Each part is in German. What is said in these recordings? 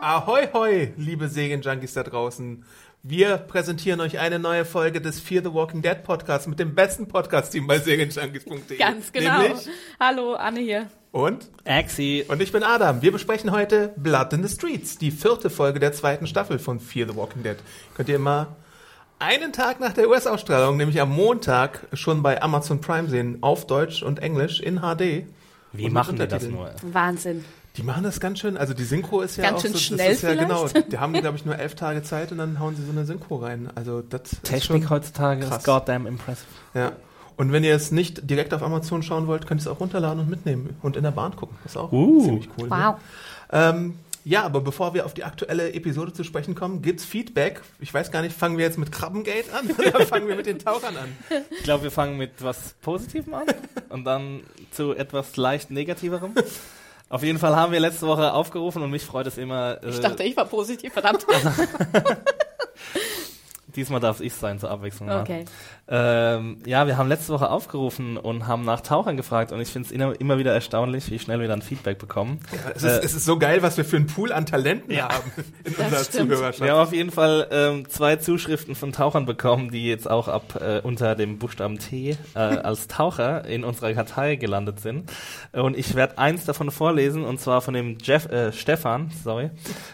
Ahoi, hoi, liebe Serienjunkies da draußen. Wir präsentieren euch eine neue Folge des Fear the Walking Dead Podcasts mit dem besten Podcast-Team bei serienjunkies.de. Ganz genau. Nämlich Hallo, Anne hier. und Axi. und ich bin Adam. Wir besprechen heute Blood in the Streets, die vierte Folge der zweiten Staffel von Fear the Walking Dead. Könnt ihr immer einen Tag nach der US-Ausstrahlung, nämlich am Montag, schon bei Amazon Prime sehen, auf Deutsch und Englisch in HD. Wie Und machen die das nur? Wahnsinn. Die machen das ganz schön, also die Synchro ist ja Ganz auch schön so, schnell das ist ja genau, die haben glaube ich nur elf Tage Zeit und dann hauen sie so eine Synchro rein. Also das ist Technik schon, heutzutage krass. ist goddamn impressive. ja. Und wenn ihr es nicht direkt auf Amazon schauen wollt, könnt ihr es auch runterladen und mitnehmen und in der Bahn gucken. Das ist auch Uh. ziemlich cool. Wow. Ne? Ähm, ja, aber bevor wir auf die aktuelle Episode zu sprechen kommen, gibt's Feedback. Ich weiß gar nicht, fangen wir jetzt mit Krabbengate an oder fangen wir mit den Tauchern an? Ich glaube, wir fangen mit was Positivem an und dann zu etwas leicht Negativerem. Auf jeden Fall haben wir letzte Woche aufgerufen und mich freut es immer. Äh, Ich dachte, ich war positiv, verdammt. diesmal darf ich sein zur Abwechslung. mal. Okay. Ähm, ja, wir haben letzte Woche aufgerufen und haben nach Tauchern gefragt und ich finde es immer, immer wieder erstaunlich, wie schnell wir dann Feedback bekommen. Es ist, es ist so geil, was wir für einen Pool an Talenten Ja. haben in unserer stimmt. Zuhörerschaft. Wir haben auf jeden Fall ähm, zwei Zuschriften von Tauchern bekommen, die jetzt auch ab äh, unter dem Buchstaben T äh, als Taucher in unserer Kartei gelandet sind. Und ich werde eins davon vorlesen, und zwar von dem Jeff, äh, Stefan, sorry.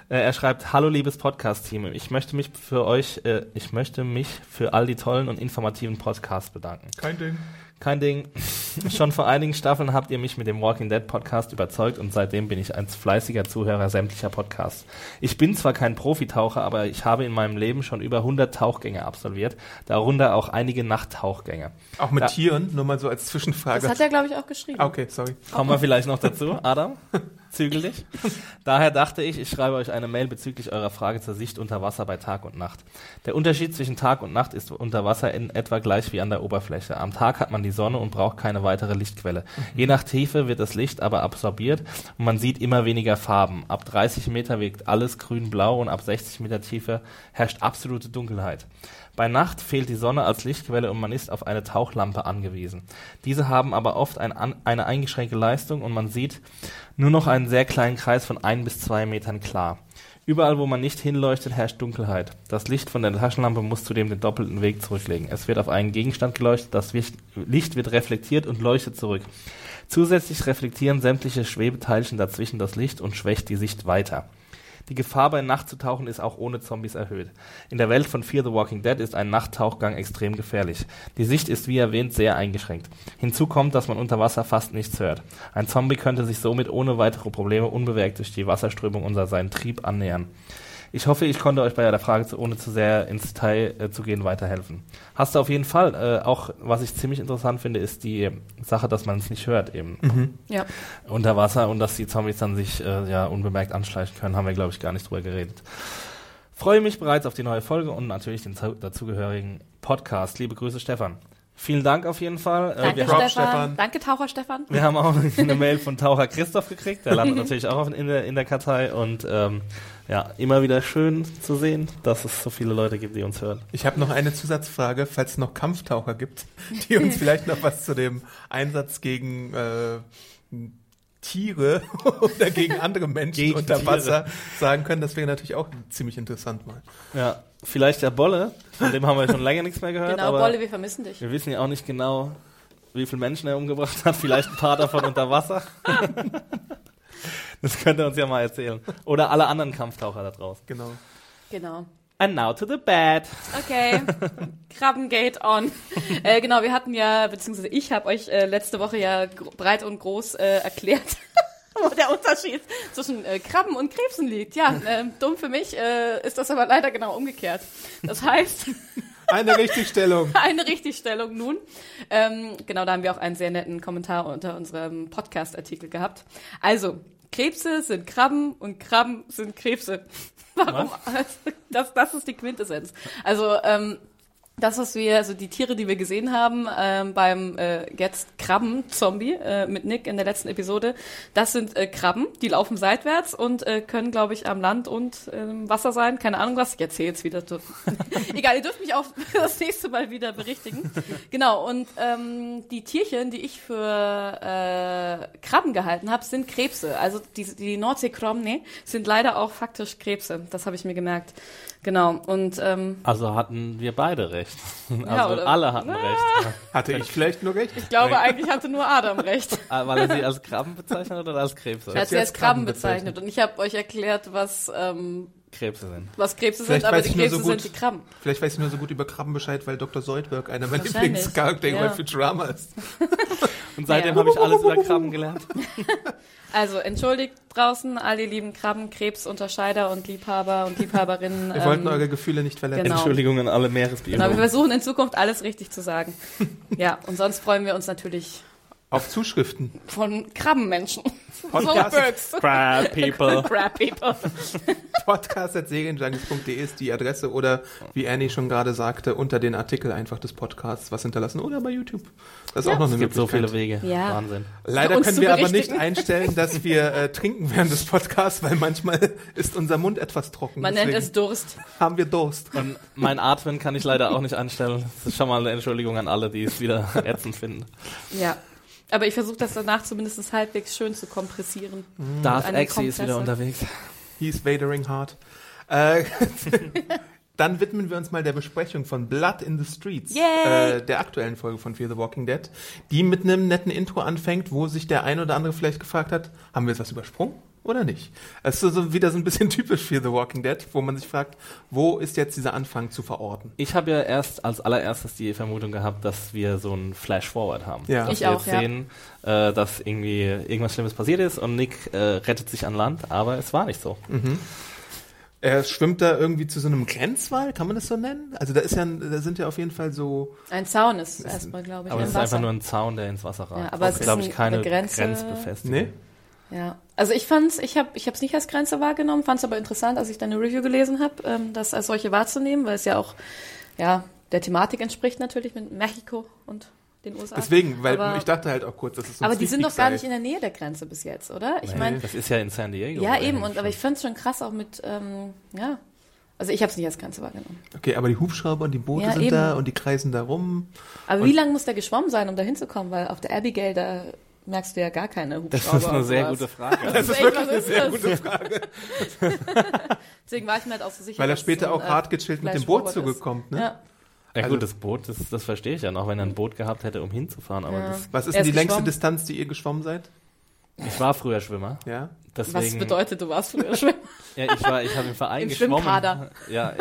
Äh, er schreibt, Hallo liebes Podcast-Team, ich möchte mich für euch, äh, ich möchte mich für all die tollen und informativen Podcasts bedanken. Kein Ding. Kein Ding. Schon vor einigen Staffeln habt ihr mich mit dem Walking Dead Podcast überzeugt und seitdem bin ich ein fleißiger Zuhörer sämtlicher Podcasts. Ich bin zwar kein Profitaucher, aber ich habe in meinem Leben schon über 100 Tauchgänge absolviert, darunter auch einige Nachttauchgänge. Auch mit Ja. Tieren, nur mal so als Zwischenfrage. Das hat er, glaube ich, auch geschrieben. Ah, okay, sorry. Kommen wir vielleicht noch dazu, Adam? Zügel dich. Daher dachte ich, ich schreibe euch eine Mail bezüglich eurer Frage zur Sicht unter Wasser bei Tag und Nacht. Der Unterschied zwischen Tag und Nacht ist unter Wasser in etwa gleich wie an der Oberfläche. Am Tag hat man die Sonne und braucht keine weitere Lichtquelle. Je nach Tiefe wird das Licht aber absorbiert und man sieht immer weniger Farben. Ab 30 Meter wirkt alles grün-blau und ab 60 Meter Tiefe herrscht absolute Dunkelheit. Bei Nacht fehlt die Sonne als Lichtquelle und man ist auf eine Tauchlampe angewiesen. Diese haben aber oft ein, an, eine eingeschränkte Leistung und man sieht nur noch einen sehr kleinen Kreis von ein bis zwei Metern klar. Überall, wo man nicht hinleuchtet, herrscht Dunkelheit. Das Licht von der Taschenlampe muss zudem den doppelten Weg zurücklegen. Es wird auf einen Gegenstand geleuchtet, das Licht wird reflektiert und leuchtet zurück. Zusätzlich reflektieren sämtliche Schwebeteilchen dazwischen das Licht und schwächt die Sicht weiter. Die Gefahr bei Nacht zu tauchen ist auch ohne Zombies erhöht. In der Welt von Fear the Walking Dead ist ein Nachttauchgang extrem gefährlich. Die Sicht ist wie erwähnt sehr eingeschränkt. Hinzu kommt, dass man unter Wasser fast nichts hört. Ein Zombie könnte sich somit ohne weitere Probleme unbemerkt durch die Wasserströmung unter seinen Trieb annähern. Ich hoffe, ich konnte euch bei der Frage, zu, ohne zu sehr ins Detail äh, zu gehen, weiterhelfen. Hast du auf jeden Fall. Äh, auch was ich ziemlich interessant finde, ist die Sache, dass man es nicht hört eben Ja. unter Wasser und dass die Zombies dann sich äh, ja unbemerkt anschleichen können, haben wir glaube ich gar nicht drüber geredet. Freue mich bereits auf die neue Folge und natürlich den zu- dazugehörigen Podcast. Liebe Grüße, Stefan. Vielen Dank auf jeden Fall. Äh, Danke, haben, Stefan. Stefan. Danke, Taucher Stefan. wir haben auch eine Mail von Taucher Christoph gekriegt. Der landet natürlich auch in der, in der Kartei und ähm, ja, immer wieder schön zu sehen, dass es so viele Leute gibt, die uns hören. Ich habe noch eine Zusatzfrage, falls es noch Kampftaucher gibt, die uns vielleicht noch was zu dem Einsatz gegen äh, Tiere oder gegen andere Menschen Gegen unter Tiere. Wasser sagen können. Das wäre natürlich auch ziemlich interessant mal. Ja, vielleicht der Bolle, von dem haben wir schon länger nichts mehr gehört, Genau, aber Bolle, wir vermissen dich. wir wissen ja auch nicht genau, wie viele Menschen er umgebracht hat. Vielleicht ein paar davon unter Wasser. Das könnte er uns ja mal erzählen. Oder alle anderen Kampftaucher da draußen. Genau. Genau. And now to the bad. Okay, Krabbengate on. Äh, genau, wir hatten ja, beziehungsweise ich habe euch äh, letzte Woche ja breit und groß äh, erklärt, wo der Unterschied zwischen äh, Krabben und Krebsen liegt. Ja, ähm, dumm für mich äh, ist das aber leider genau umgekehrt. Das heißt, Eine Richtigstellung. eine Richtigstellung nun. Ähm, genau, da haben wir auch einen sehr netten Kommentar unter unserem Podcast-Artikel gehabt. Also, Krebse sind Krabben und Krabben sind Krebse. Warum? Das, das ist die Quintessenz. Also, ähm, das, was wir, also die Tiere, die wir gesehen haben ähm, beim äh, jetzt Krabben-Zombie äh, mit Nick in der letzten Episode, das sind äh, Krabben, die laufen seitwärts und äh, können, glaube ich, am Land und äh, im Wasser sein. Keine Ahnung was. Ich erzähle jetzt wieder. Egal, ihr dürft mich auch das nächste Mal wieder berichtigen. Genau, und ähm, die Tierchen, die ich für äh, Krabben gehalten habe, sind Krebse. Also die, die Nordseekrabben sind leider auch faktisch Krebse. Das habe ich mir gemerkt. Genau, und ähm, Also hatten wir beide recht. Ja, Also oder- alle hatten Ah. recht. Hatte ich vielleicht nur recht? ich glaube, eigentlich hatte nur Adam recht. Ah, Weil er sie als Krabben bezeichnet oder als Krebse? Er hat sie als Krabben bezeichnet und ich habe euch erklärt, was, ähm, Krebse sind. was Krebse Vielleicht sind, aber weiß die ich nur Krebse so gut- sind die Krabben. Vielleicht weiß ich nur so gut über Krabben Bescheid, weil Dr. Soldberg einer meiner Lieblingscharaktere ja. bei Futurama ist. Und seitdem Ja. habe ich alles über Krabben gelernt. Also entschuldigt draußen all die lieben Krabben, Krebsunterscheider und Liebhaber und Liebhaberinnen. Wir wollten ähm, eure Gefühle nicht verletzen. genau. Entschuldigung an alle Genau, wir Meeresbiologen. versuchen in Zukunft alles richtig zu sagen. ja, und sonst freuen wir uns natürlich Auf Zuschriften. von Krabbenmenschen. Podcast. Birds. Crab people. Crab people. Podcast.serienjunkies.de ist die Adresse oder wie Annie schon gerade sagte, unter den Artikel einfach des Podcasts was hinterlassen oder bei YouTube. Das ist auch noch eine Es gibt so Möglichkeit. viele Wege. Ja. Wahnsinn. Leider können wir aber nicht einstellen, dass wir äh, trinken während des Podcasts, weil manchmal ist unser Mund etwas trocken. Man nennt es Durst. haben wir Durst. Und mein Atmen kann ich leider auch nicht einstellen. Das ist schon mal eine Entschuldigung an alle, die es wieder ätzend finden. Ja. Aber ich versuche das danach zumindest halbwegs schön zu kompressieren. Darth Eine Exi ist wieder unterwegs. He's Vadering hard. Äh, dann widmen wir uns mal der Besprechung von Blood in the Streets, äh, der aktuellen Folge von Fear the Walking Dead, die mit einem netten Intro anfängt, wo sich der ein oder andere vielleicht gefragt hat, haben wir jetzt was übersprungen oder nicht? Es ist so, wieder so ein bisschen typisch Fear the Walking Dead, wo man sich fragt, wo ist jetzt dieser Anfang zu verorten? Ich habe ja erst als allererstes die Vermutung gehabt, dass wir so ein Flash-Forward haben. Ja. Dass Ich wir auch, jetzt ja. sehen, äh, dass irgendwie irgendwas Schlimmes passiert ist und Nick äh, rettet sich an Land, aber es war nicht so. Er schwimmt da irgendwie zu so einem Grenzwall, kann man das so nennen? Also da ist ja, da sind ja auf jeden Fall so, Ein Zaun ist erstmal, glaube ich, Aber es ist Wasser. einfach nur ein Zaun, der ins Wasser ragt. Ja, aber es ist, glaube ich, keine eine Grenze- Grenzbefestigung. nee? Ja, also ich fand's, ich habe, ich habe es nicht als Grenze wahrgenommen, fand es aber interessant, als ich deine Review gelesen habe, ähm, das als solche wahrzunehmen, weil es ja auch, ja, der Thematik entspricht natürlich mit Mexiko und den USA. Deswegen, weil aber, ich dachte halt auch kurz, dass es so aber die sind doch gar sei. nicht in der Nähe der Grenze bis jetzt, oder? Ich Nee, meine, das ist ja in San Diego. ja eben, und aber ich fand's schon krass auch mit, ähm, ja, also ich habe es nicht als Grenze wahrgenommen. Okay, aber die Hubschrauber und die Boote Ja, sind eben. da und die kreisen da rum. Aber wie lange muss der geschwommen sein, um da hinzukommen? Weil auf der Abigail, da merkst du ja gar keine Hubschrauber. Das ist eine sehr gute Frage. Das Also ist wirklich eine sehr das? gute Frage. Deswegen war ich mir halt auch so sicher. Weil er später ein, auch hart gechillt mit dem Boot zugekommt, ne? Ja. Ja Also- gut, das Boot, das, das verstehe ich ja noch, wenn er ein Boot gehabt hätte, um hinzufahren. Aber Ja. das, Was ist denn die längste. Distanz, die ihr geschwommen seid? Ich war früher Schwimmer. Ja. Was Deswegen, bedeutet, du warst früher schwimmen? Ja, ich war, ich habe im Verein Im geschwommen. Schwimmkader. Ja,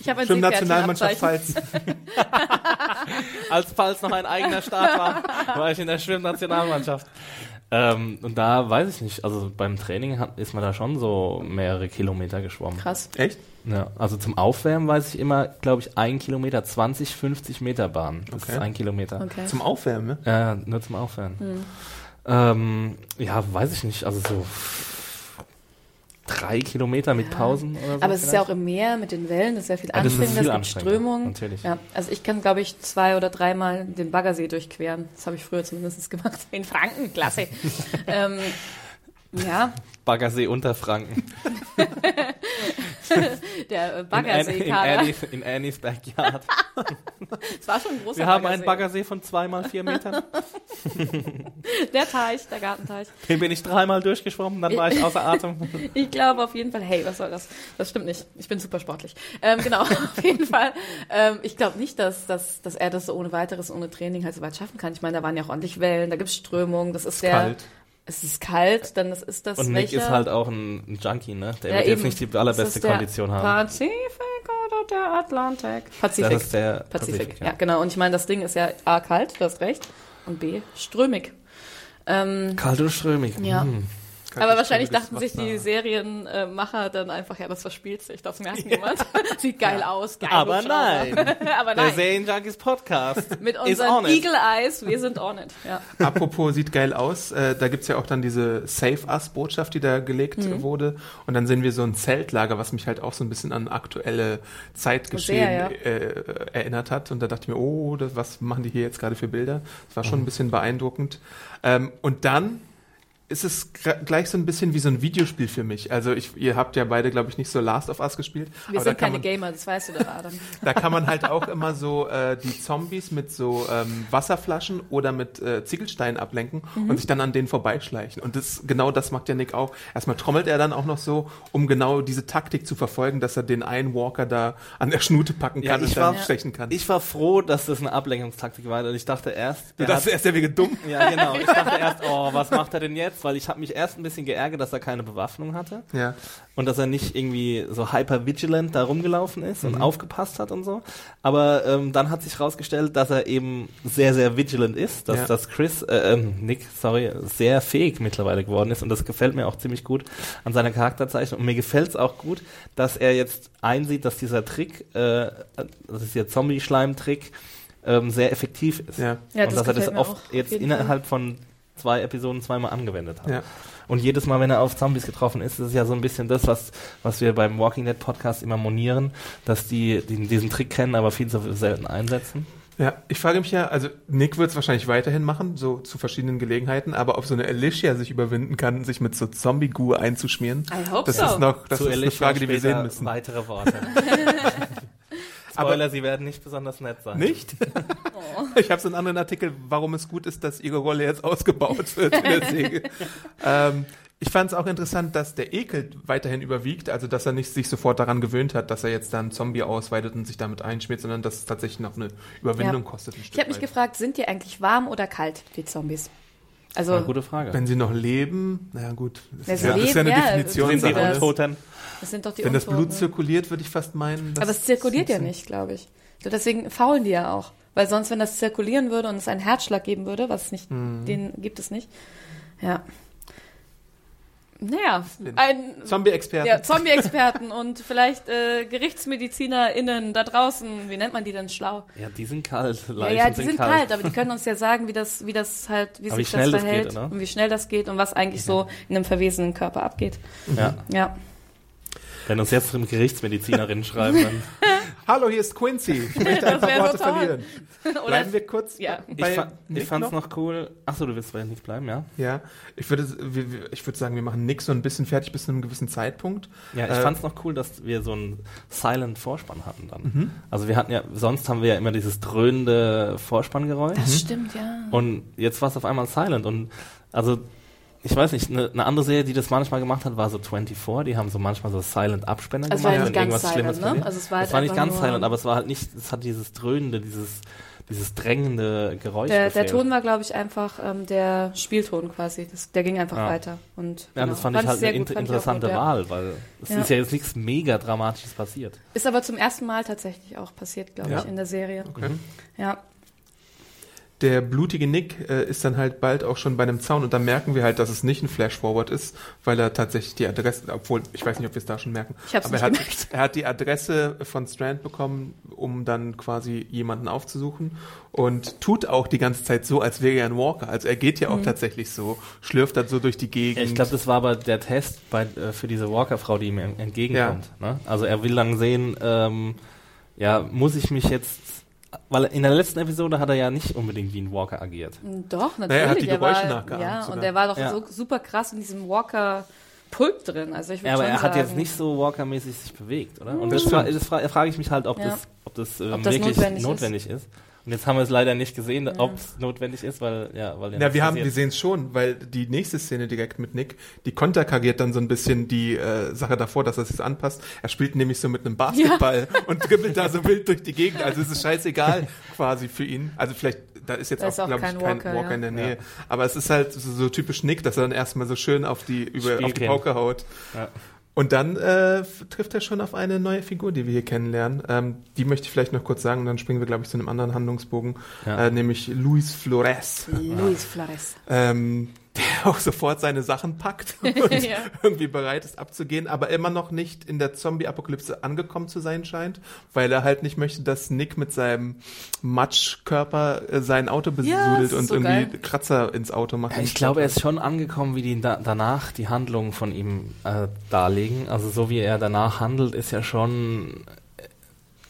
Ich habe ein Schwimmnationalmannschaft. Pfalz. als falls noch ein eigener Staat war, war ich in der Schwimmnationalmannschaft. Ähm, und da weiß ich nicht, also beim Training hat, ist man da schon so mehrere Kilometer geschwommen. Krass. Echt? Ja, also zum Aufwärmen weiß ich immer, glaube ich, ein Kilometer, 20, 50 Meter Bahn. Das Okay. ist ein Kilometer. Okay. Zum Aufwärmen, ne? Ja, nur zum Aufwärmen. Hm. Ähm, ja, weiß ich nicht, also so drei Kilometer mit Ja. Pausen oder so. Aber es ist ja auch vielleicht? im Meer mit den Wellen, das ist ja viel Ja, anstrengender, viel es gibt Strömungen. natürlich. Ja, also ich kann, glaube ich, zwei oder dreimal den Baggersee durchqueren. Das habe ich früher zumindest gemacht. In Franken, klasse. ähm, ja, Baggersee Unterfranken. der äh, In, Annie, in. Annies, in Annies Backyard. Das war schon ein großer Wir haben Baggersee. einen Baggersee von zweimal vier Metern. Der Teich, der Gartenteich. Den bin ich dreimal durchgeschwommen, dann war ich außer Atem. Ich glaube auf jeden Fall, hey, was soll das? Das stimmt nicht. Ich bin super sportlich. Ähm, genau, auf jeden Fall. Ähm, ich glaube nicht, dass, dass, dass er das so ohne weiteres, ohne Training halt so weit schaffen kann. Ich meine, da waren ja auch ordentlich Wellen, da gibt's Strömungen, das ist der. Kalt. Es ist kalt, dann das ist das Und Nick welcher? ist halt auch ein, ein Junkie, ne? Der Ja, wird jetzt eben. nicht die allerbeste Kondition haben. Pacific und der Atlantik. Pazifik. Das ist der Pazifik. Pazifik, ja. ja. genau. Und ich meine, das Ding ist ja A, kalt, du hast recht, und B, strömig. Ähm, Kalt und strömig. ja. Hm. Aber wahrscheinlich dachten sich die. Serienmacher dann einfach, ja, das verspielt sich, das merkt niemand. Sieht geil aus, geil. Aber nein. Aber Der nein. Serienjunkies Podcast Mit unseren on it. Eagle Eyes, wir sind on it. Ja. Apropos sieht geil aus, äh, da gibt's ja auch dann diese Save Us-Botschaft, die da gelegt Mhm. wurde. Und dann sehen wir so ein Zeltlager, was mich halt auch so ein bisschen an aktuelle Zeitgeschehen Sehr, ja. äh, erinnert hat. Und da dachte ich mir, oh, das, was machen die hier jetzt gerade für Bilder? Das war schon ein bisschen beeindruckend. Ähm, und dann ist es gleich so ein bisschen wie so ein Videospiel für mich. Also ich, ihr habt ja beide, glaube ich, nicht so Last of Us gespielt. Wir aber sind keine man, Gamer, das weißt du doch, Adam. da kann man halt auch immer so äh, die Zombies mit so ähm, Wasserflaschen oder mit äh, Ziegelsteinen ablenken Mhm. und sich dann an denen vorbeischleichen. Und das genau das macht ja Nick auch. Erstmal trommelt er dann auch noch so, um genau diese Taktik zu verfolgen, dass er den einen Walker da an der Schnute packen Ja, kann ich und dann war- stechen kann. Ich war froh, dass das eine Ablenkungstaktik war. Und ich dachte erst, du dachtest erst, der wäre dumm. Ja, genau. Ich dachte erst, oh, was macht er denn jetzt? Weil ich habe mich erst ein bisschen geärgert, dass er keine Bewaffnung hatte Ja. und dass er nicht irgendwie so hyper vigilant da rumgelaufen ist Mhm. und aufgepasst hat und so. Aber ähm, dann hat sich rausgestellt, dass er eben sehr, sehr vigilant ist, dass, Ja. dass Chris, äh, ähm, Nick, sorry, sehr fähig mittlerweile geworden ist und das gefällt mir auch ziemlich gut an seiner Charakterzeichnung. Und mir gefällt es auch gut, dass er jetzt einsieht, dass dieser Trick, äh, das ist der Zombie-Schleim-Trick, ähm, sehr effektiv ist. Ja. Ja, und das dass er das oft jetzt innerhalb von zwei Episoden zweimal angewendet hat. Ja. Und jedes Mal, wenn er auf Zombies getroffen ist, ist es ja so ein bisschen das, was, was wir beim Walking Dead Podcast immer monieren, dass die, die diesen Trick kennen, aber viel zu selten einsetzen. Ja, ich frage mich ja, also Nick wird es wahrscheinlich weiterhin machen, so zu verschiedenen Gelegenheiten, aber ob so eine Alicia sich überwinden kann, sich mit so Zombie-Goo einzuschmieren, I hope das so. ist noch, das Zu ist eine Frage, die wir sehen müssen. Weitere Worte. Spoiler, sie werden nicht besonders nett sein. Nicht? Oh. Ich habe so einen anderen Artikel, warum es gut ist, dass ihre Rolle jetzt ausgebaut wird in der Säge. ähm, ich fand es auch interessant, dass der Ekel weiterhin überwiegt, also dass er nicht sich sofort daran gewöhnt hat, dass er jetzt dann Zombie ausweitet und sich damit einschmiert, sondern dass es tatsächlich noch eine Überwindung Ja. kostet. Ich habe mich gefragt, sind die eigentlich warm oder kalt, die Zombies? Also, Eine gute Frage. Wenn sie noch leben, naja gut, das Ja, ist ja, das ist ja eine leben, ja, Definition. sind sie Sache. Untoten? das sind doch die Wenn das Blut Untoten. zirkuliert, würde ich fast meinen. dass Aber es zirkuliert ja nicht, glaube ich. So, deswegen faulen die ja auch. Weil sonst, wenn das zirkulieren würde und es einen Herzschlag geben würde, was nicht, Mhm. den gibt es nicht. Ja. Naja, ein Zombie-Experten. ja, Zombie-Experten und vielleicht äh, GerichtsmedizinerInnen da draußen, wie nennt man die denn schlau? Ja, die sind kalt. Ja, Leichen ja, die sind kalt. aber die können uns ja sagen, wie das, wie das halt, wie Aber sich wie das das verhält geht, oder? und wie schnell das geht und was eigentlich so in einem verwesenen Körper abgeht. Ja. Ja. Wenn uns jetzt eine Gerichtsmedizinerin schreiben, dann Hallo, hier ist Quincy. Ich möchte ein Das paar Worte so toll. verlieren. Bleiben wir kurz Ja. ich, fa ich Nick fand's noch cool. Achso, du willst bei nicht bleiben, ja? Ja, ich würde, ich würde sagen, wir machen Nick so ein bisschen fertig bis zu einem gewissen Zeitpunkt. Ja, ich Äh, fand's noch cool, dass wir so einen silent Vorspann hatten dann. Mhm. Also wir hatten ja, sonst haben wir ja immer dieses dröhnende Vorspanngeräusch. das stimmt, ja. Und jetzt war es auf einmal silent. Und also, ich weiß nicht, eine ne andere Serie, die das manchmal gemacht hat, war so 24. Die haben so manchmal so silent Abspender Also es gemacht, war nicht ganz irgendwas Schlimmes silent, ne? Also es war Es halt war nicht einfach ganz silent, aber es war halt nicht, es hat dieses dröhnende, dieses, dieses drängende Geräusch Der, der. Ton war, glaube ich, einfach ähm, der Spielton quasi. Das, der ging einfach Ja. weiter. Und, ja, genau. das fand ich halt eine gut, fand interessante gut, ja. Wahl, weil es Ja. ist ja jetzt nichts mega Dramatisches passiert. Ist aber zum ersten Mal tatsächlich auch passiert, glaube Ja. ich, in der Serie. Okay. Ja. Der blutige Nick äh, ist dann halt bald auch schon bei einem Zaun und dann merken wir halt, dass es nicht ein Flash-Forward ist, weil er tatsächlich die Adresse, obwohl, ich weiß nicht, ob wir es da schon merken, Ich hab's aber nicht er hat, er hat die Adresse von Strand bekommen, um dann quasi jemanden aufzusuchen und tut auch die ganze Zeit so, als wäre er ein Walker. Also er geht ja auch Mhm. tatsächlich so, schlürft dann so durch die Gegend. Ja, ich glaube, das war aber der Test bei, äh, für diese Walker-Frau, die ihm en- entgegenkommt. Ne? Also er will dann sehen, ähm, ja, muss ich mich jetzt, weil in der letzten Episode hat er ja nicht unbedingt wie ein Walker agiert. Doch, natürlich. Naja, er hat die Geräusche war, nachgeahmt Ja, sogar. und der war doch Ja. so super krass in diesem Walker-Pulp drin. Also ich würde Ja, aber schon er hat sagen, jetzt nicht so Walker-mäßig sich bewegt, oder? Und Das das, fra das fra frage ich mich halt, ob Ja. das, ob das, ähm, Ob das wirklich notwendig notwendig, ist. ist. Und jetzt haben wir es leider nicht gesehen, Ja. ob es notwendig ist, weil ja, weil Ja, nichts wir haben, passiert. wir sehen es schon, weil die nächste Szene direkt mit Nick, die konterkariert dann so ein bisschen die äh, Sache davor, dass er sich anpasst. Er spielt nämlich so mit einem Basketball und dribbelt da so wild durch die Gegend. Also es ist scheißegal quasi für ihn. Also vielleicht, da ist jetzt Da auch, auch glaube ich, kein Walker, Walker, ja. in der Nähe. Ja. Aber es ist halt so, so typisch Nick, dass er dann erstmal so schön auf die, über, auf die. Pauke haut. Ja. Und dann äh, trifft er schon auf eine neue Figur, die wir hier kennenlernen. Ähm, die möchte ich vielleicht noch kurz sagen und dann springen wir, glaube ich, zu einem anderen Handlungsbogen, Ja. äh, nämlich Luis Flores, Luis Flores. ähm, der auch sofort seine Sachen packt und Ja. irgendwie bereit ist abzugehen, aber immer noch nicht in der Zombie-Apokalypse angekommen zu sein scheint, weil er halt nicht möchte, dass Nick mit seinem Matschkörper äh, sein Auto Ja, besudelt ist und so irgendwie geil. Kratzer ins Auto macht. Ich glaube, er ist schon angekommen, wie die da, danach die Handlungen von ihm äh, darlegen. Also so wie er danach handelt, ist ja schon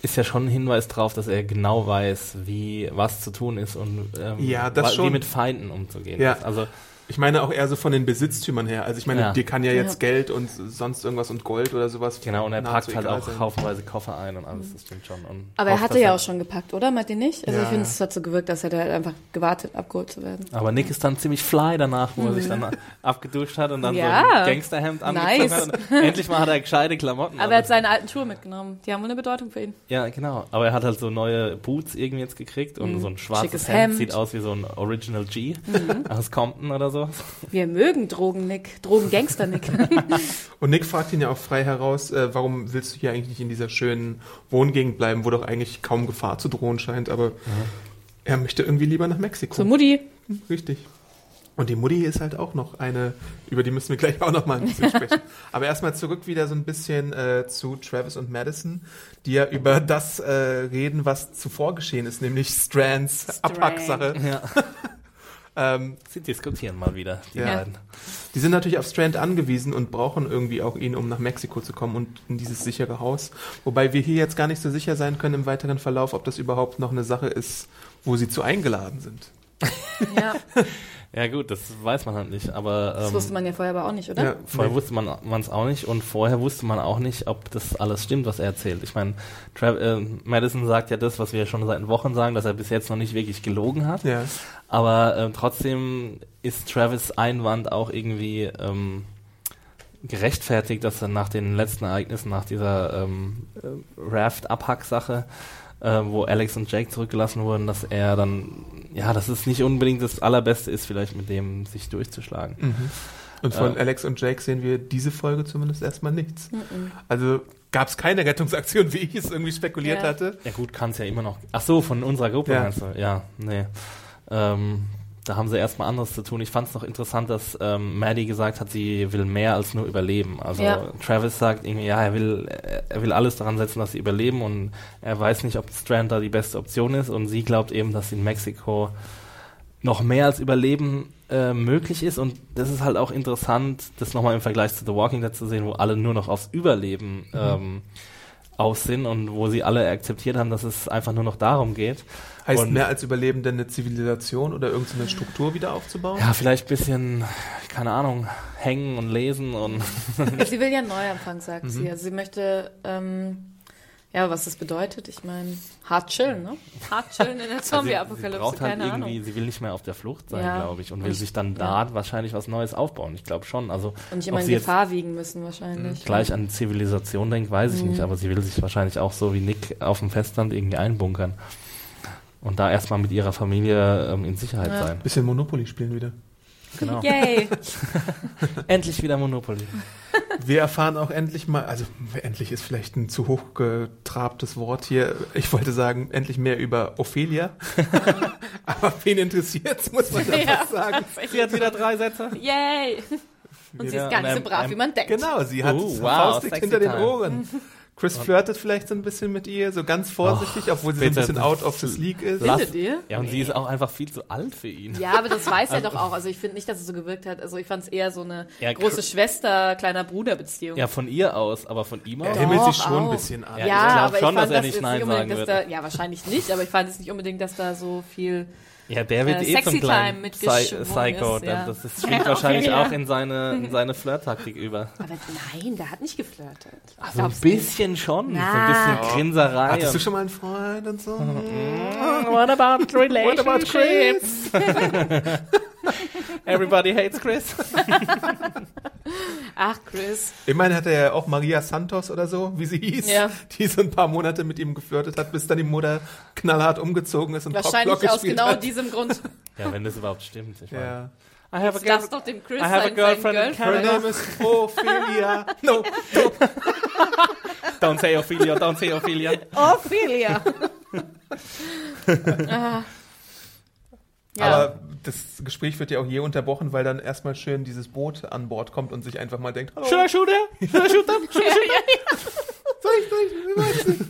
ist ja schon ein Hinweis darauf, dass er genau weiß, wie was zu tun ist und ähm, Ja, das wa- schon. wie mit Feinden umzugehen Ja. ist. Also Ich meine auch eher so von den Besitztümern her. Also ich meine, Ja. dir kann ja jetzt Ja. Geld und sonst irgendwas und Gold oder sowas. genau, und er packt halt auch sein. haufenweise Koffer ein und alles, das stimmt schon. Und Aber er hofft, hatte ja auch schon gepackt, oder? Meint ihr nicht? Also Ja, ich finde, ja. es hat so gewirkt, dass er da halt einfach gewartet, abgeholt zu werden. Aber Nick ist dann ziemlich fly danach, wo er sich dann abgeduscht hat und dann so Mhm. Ja. ein Gangsterhemd angezogen Nice. hat. Und endlich mal hat er gescheite Klamotten. Aber er hat seine alten Schuhe mitgenommen. Die haben wohl eine Bedeutung für ihn. Ja, genau. Aber er hat halt so neue Boots irgendwie jetzt gekriegt und so ein schwarzes Mhm. Hemd. Hemd. Mhm. Sieht aus wie so ein Original G aus Compton oder so. Wir mögen Drogen, Nick. Drogen-Gangster, Nick. Und Nick fragt ihn ja auch frei heraus, äh, warum willst du hier eigentlich nicht in dieser schönen Wohngegend bleiben, wo doch eigentlich kaum Gefahr zu drohen scheint, aber er möchte irgendwie lieber nach Mexiko. Zur Mutti. Richtig. Und die Mutti ist halt auch noch eine, über die müssen wir gleich auch noch mal ein bisschen sprechen. Aber erstmal zurück wieder so ein bisschen äh, zu Travis und Madison, die ja über das äh, reden, was zuvor geschehen ist, nämlich Strands Strand. Abhacksache. Ja. Ähm, Sie diskutieren mal wieder, die Ja. beiden. die sind natürlich auf Strand angewiesen und brauchen irgendwie auch ihn, um nach Mexiko zu kommen und in dieses sichere Haus. Wobei wir hier jetzt gar nicht so sicher sein können im weiteren Verlauf, ob das überhaupt noch eine Sache ist, wo sie zu eingeladen sind. Ja, Ja gut, das weiß man halt nicht, aber das ähm, wusste man ja vorher aber auch nicht, oder? Ja, vorher nee. wusste man es auch nicht und vorher wusste man auch nicht, ob das alles stimmt, was er erzählt. Ich meine, äh, Madison sagt ja das, was wir schon seit Wochen sagen, dass er bis jetzt noch nicht wirklich gelogen hat. Ja. Aber ähm, trotzdem ist Travis Einwand auch irgendwie ähm, gerechtfertigt, dass er nach den letzten Ereignissen, nach dieser ähm, äh, Raft-Abhack-Sache, äh, wo Alex und Jake zurückgelassen wurden, dass er dann, ja, dass es nicht unbedingt das Allerbeste ist, vielleicht mit dem sich durchzuschlagen. Mhm. Und von Äh. Alex und Jake sehen wir diese Folge zumindest erstmal nichts. Also gab es keine Rettungsaktion, wie ich es irgendwie spekuliert Ja. hatte. Ja gut, kann es ja immer noch. Ach so, von unserer Gruppe Ja. meinst du? Ja, nee. Ähm, da haben sie erstmal anderes zu tun. Ich fand es noch interessant, dass ähm, Maddie gesagt hat, sie will mehr als nur überleben. Also Ja. Travis sagt irgendwie, ja, er will, er will alles daran setzen, dass sie überleben und er weiß nicht, ob Strand da die beste Option ist und sie glaubt eben, dass in Mexiko noch mehr als Überleben äh, möglich ist und das ist halt auch interessant, das nochmal im Vergleich zu The Walking Dead zu sehen, wo alle nur noch aufs Überleben ähm, aus sind und wo sie alle akzeptiert haben, dass es einfach nur noch darum geht. Heißt Und- mehr als Überleben denn eine Zivilisation oder irgendeine Struktur wieder aufzubauen? Ja, vielleicht ein bisschen, keine Ahnung, hängen und lesen und Sie will ja einen Neuanfang, sagt sie. Also sie möchte, ähm, ja, was das bedeutet. Ich meine, hart chillen, ne? Hart chillen in der Also sie Zombie-Apokalypse, braucht halt keine irgendwie, Ahnung. sie will nicht mehr auf der Flucht sein, Ja. glaube ich, und will Und- sich dann da wahrscheinlich was Neues aufbauen. Ich glaube schon. Also Und immer in Gefahr wiegen müssen wahrscheinlich. gleich an Zivilisation denkt, weiß ich Mhm. nicht, aber sie will sich wahrscheinlich auch so wie Nick auf dem Festland irgendwie einbunkern. Und da erstmal mit ihrer Familie ähm, in Sicherheit Ja. sein. Bisschen Monopoly spielen wieder. Genau. Yay! Endlich wieder Monopoly. Wir erfahren auch endlich mal, also endlich ist vielleicht ein zu hochgetrabtes Wort hier. Ich wollte sagen, endlich mehr über Ophelia. Aber wen interessiert's, muss man Ja. einfach sagen. Sie hat wieder drei Sätze. Yay! Und sie Ja, ist ganz so brav, wie man denkt. Genau, sie hat Oh, wow, hinter den time. Ohren. Chris flirtet vielleicht so ein bisschen mit ihr, so ganz vorsichtig, obwohl sie so ein bisschen out of the league ist. Findet ihr? Ja, und sie ist auch einfach viel zu alt für ihn. Ja, aber das weiß er doch auch. Also ich finde nicht, dass es so gewirkt hat. Also ich fand es eher so eine Ja, große Schwester, kleiner Bruder-Beziehung. Ja, von ihr aus, aber von ihm Er aus. himmelt Doch, sich schon ein auch. bisschen an. Ja, Ja, ich glaub aber schon, ich fand dass er nicht Nein sagen würde. da, ja, wahrscheinlich nicht, aber ich fand es nicht unbedingt, dass da so viel, Ja, der wird Äh, eh zum kleinen mit Psycho. ist, ja. Das, das schwingt Ja, wahrscheinlich okay, ja. auch in seine, in seine Flirttaktik über. aber nein, der hat nicht geflirtet. Also ein du nicht? bisschen schon. Na. So ein bisschen Grinserei. Hattest du schon mal einen Freund und so? What about What about relationships? Everybody hates Chris. Ach, Chris. Immerhin hat er ja auch Maria Santos oder so, wie sie hieß, Ja. die so ein paar Monate mit ihm geflirtet hat, bis dann die Mutter knallhart umgezogen ist und Wahrscheinlich aus genau hat. diesem Grund. Ja, wenn das überhaupt stimmt. Ich meine. Ja. I have a, girl doch dem Chris I have a girlfriend Her Girlfriend. Canada. name is Ophelia. No, Don't say Ophelia, don't say Ophelia. Ophelia. ah. Ja. Aber das Gespräch wird ja auch je unterbrochen, weil dann erstmal schön dieses Boot an Bord kommt und sich einfach mal denkt, hallo, Should I shoot her? Should I shoot them? Should I shoot soll ich, soll ich, wie weiß ich? them?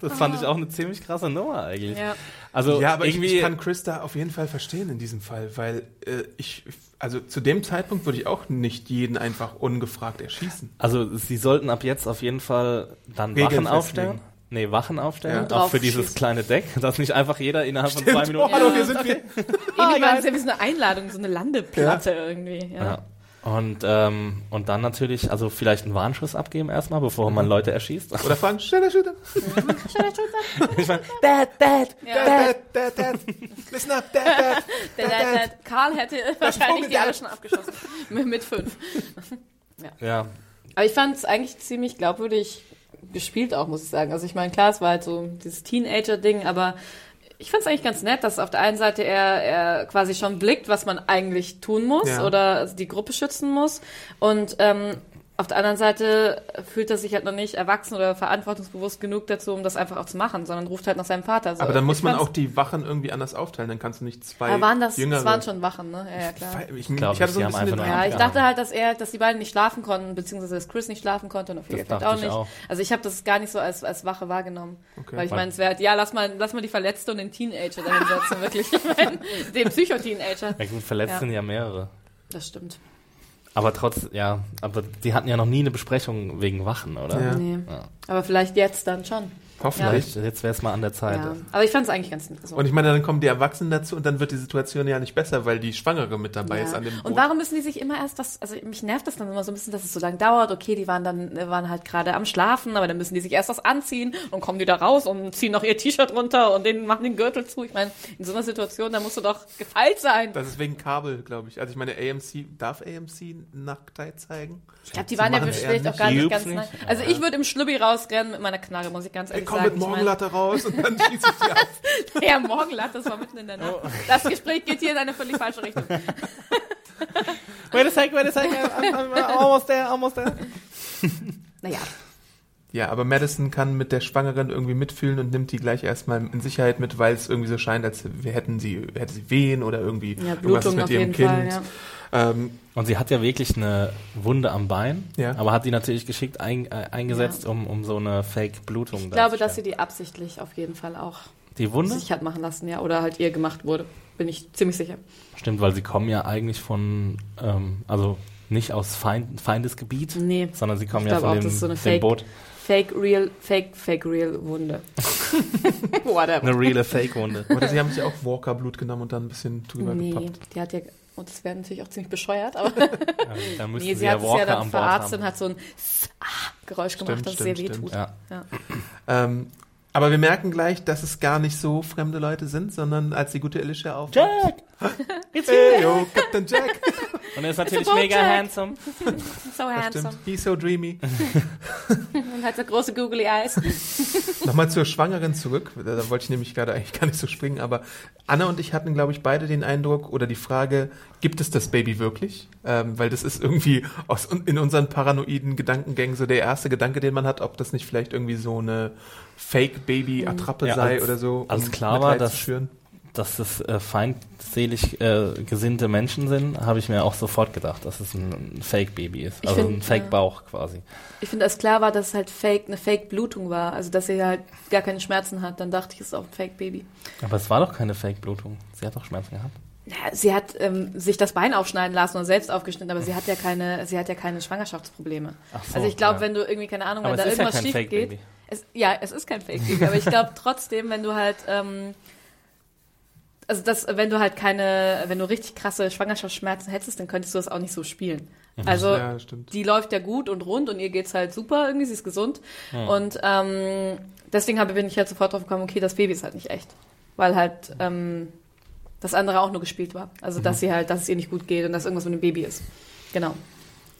Das fand ich auch eine ziemlich krasse Nummer eigentlich. ja. Also ja, aber ich, irgendwie ich kann Chris da auf jeden Fall verstehen in diesem Fall, weil äh, ich, also zu dem Zeitpunkt würde ich auch nicht jeden einfach ungefragt erschießen. Also sie sollten ab jetzt auf jeden Fall dann Regeln Wachen aufstellen. Nee, Wachen aufstellen, Ja. auch für dieses schießen. kleine Deck, dass nicht einfach jeder innerhalb von Stimmt. zwei Minuten. Oh, hallo, Ja. hier sind wir. Irgendwie war es ja wie so eine Einladung, so eine Landeplatte irgendwie. Ja. Ja. Und, ähm, und dann natürlich, also vielleicht einen Warnschuss abgeben erstmal, bevor man Leute erschießt. Oder fragen, schneller Shooter. ich mein, Dad, Dad, Ja. Dad, Dad, Dad. Listen up, Dad, Dad. Der, der, der Karl hätte wahrscheinlich die alle schon abgeschossen. mit, mit fünf. Ja, Aber ich fand es eigentlich ziemlich glaubwürdig gespielt auch, muss ich sagen. Also ich meine, klar, es war halt so dieses Teenager-Ding, aber ich fand es eigentlich ganz nett, dass auf der einen Seite er, er quasi schon blickt, was man eigentlich tun muss Ja. oder die Gruppe schützen muss. Und ähm, auf der anderen Seite fühlt er sich halt noch nicht erwachsen oder verantwortungsbewusst genug dazu, um das einfach auch zu machen, sondern ruft halt nach seinem Vater. So, Aber dann muss ich man auch die Wachen irgendwie anders aufteilen, dann kannst du nicht zwei Aber waren das, jüngere... das waren schon Wachen, ne? Ja, ja, klar. Ich, Glaub ich hatte ich, so ein haben bisschen Ja, ich dachte halt, dass er, dass die beiden nicht schlafen konnten, beziehungsweise dass Chris nicht schlafen konnte und Ophelia Das vielleicht dachte auch ich nicht. auch. Also ich habe das gar nicht so als, als Wache wahrgenommen. Okay. Weil ich meine, es wäre, halt, ja, lass mal, lass mal die Verletzte und den Teenager dahin setzen, wirklich. Ich meine, den Psycho-Teenager. ja gut, verletzt Ja. sind ja mehrere. Das stimmt. Aber trotz, ja, aber die hatten ja noch nie eine Besprechung wegen Wachen, oder? Ja. Nee. Ja. Aber vielleicht jetzt dann schon. Hoffentlich. Vielleicht, jetzt wäre es mal an der Zeit. Ja. Aber ich fand es eigentlich ganz nett. So. Und ich meine, dann kommen die Erwachsenen dazu und dann wird die Situation ja nicht besser, weil die Schwangere mit dabei Ja. ist an dem Boot. Und warum müssen die sich immer erst das, also mich nervt das dann immer so ein bisschen, dass es so lange dauert. Okay, die waren dann, äh, waren halt gerade am Schlafen, aber dann müssen die sich erst was anziehen und kommen die da raus und ziehen noch ihr T-Shirt runter und denen machen den Gürtel zu. Ich meine, in so einer Situation, da musst du doch gefeilt sein. Das ist wegen Kabel, glaube ich. Also ich meine, AMC, darf AMC Nacktheit zeigen? Ich glaube, die Sie waren ja vielleicht auch gar nicht. ganz nah. nicht? Also Ja. ich würde im Schlubbi rausrennen mit meiner Knarre, muss ich ganz ehrlich komm mit Ich mein- Morgenlatte raus und dann schieße ich die ab. Ja, Morgenlatte, das war mitten in der Nacht. Das Gespräch geht hier in eine völlig falsche Richtung. Wait a sec, wait a sec, I'm, I'm, I'm almost there, almost there. Naja, Ja, aber Madison kann mit der Schwangeren irgendwie mitfühlen und nimmt die gleich erstmal in Sicherheit mit, weil es irgendwie so scheint, als wir hätten sie, hätte sie Wehen oder irgendwie ja, irgendwas Blutung mit auf ihrem jeden Kind. Fall, ja. Ähm, Und sie hat ja wirklich eine Wunde am Bein, Ja. aber hat die natürlich geschickt ein, äh, eingesetzt, um, um so eine Fake-Blutung Ich glaube, dass sie die absichtlich auf jeden Fall auch Die Wunde? sich hat machen lassen, ja, oder halt ihr gemacht wurde. Bin ich ziemlich sicher. Stimmt, weil sie kommen ja eigentlich von, ähm, also nicht aus Feind, Feindesgebiet, Nee, sondern sie kommen Ich ja von auch, dem, das ist so eine dem Fake- Boot. Fake, real, fake, fake, real Wunde. Whatever. Eine reale Fake-Wunde. oder sie haben sich auch Walker-Blut genommen und dann ein bisschen drüber Nee, gepappt. die hat ja, und das wäre natürlich auch ziemlich bescheuert, aber Ja, da müssten nee, sie sie ja hat es ja dann verarztet und hat so ein Geräusch gemacht, Stimmt, das sehr stimmt, weh stimmt. tut. Ja. Ja. Ähm, aber wir merken gleich, dass es gar nicht so fremde Leute sind, sondern als die gute Alicia auf. Jack! It's Hey, yo, Captain Jack. Und er ist natürlich mega handsome. So handsome. stimmt. He's so dreamy. Und hat so große googly eyes. Nochmal zur Schwangeren zurück. Da, da wollte ich nämlich gerade eigentlich gar nicht so springen, aber Anna und ich hatten, glaube ich, beide den Eindruck oder die Frage, gibt es das Baby wirklich? Ähm, weil das ist irgendwie aus, in unseren paranoiden Gedankengängen so der erste Gedanke, den man hat, ob das nicht vielleicht irgendwie so eine Fake-Baby-Attrappe Ja, sei als- oder so. als um klar Mitleid war, zu dass-. Dass das äh, feindselig äh, gesinnte Menschen sind, habe ich mir auch sofort gedacht, dass es ein Fake-Baby ist. Ich Also find, ein Fake-Bauch quasi. Ich finde, als klar war, dass es halt Fake, eine Fake-Blutung war. Also, dass sie halt gar keine Schmerzen hat. Dann dachte ich, es ist auch ein Fake-Baby. Aber es war doch keine Fake-Blutung. Sie hat doch Schmerzen gehabt. Ja, sie hat ähm, sich das Bein aufschneiden lassen und selbst aufgeschnitten, aber sie hat ja keine, sie hat ja keine Schwangerschaftsprobleme. Ach so, also ich glaube, ja. wenn du irgendwie, keine Ahnung, Aber wenn da ja irgendwas kein schief geht. Es, ja, es ist kein Fake-Baby, aber ich glaube trotzdem, wenn du halt, ähm, also das, wenn du halt keine, wenn du richtig krasse Schwangerschaftsschmerzen hättest, dann könntest du das auch nicht so spielen. Also ja, die läuft ja gut und rund und ihr geht's halt super, irgendwie, sie ist gesund. Und ähm, deswegen habe, bin ich halt sofort drauf gekommen, okay, das Baby ist halt nicht echt. Weil halt ähm, das andere auch nur gespielt war. Also dass sie halt, dass es ihr nicht gut geht und dass irgendwas mit dem Baby ist. Genau.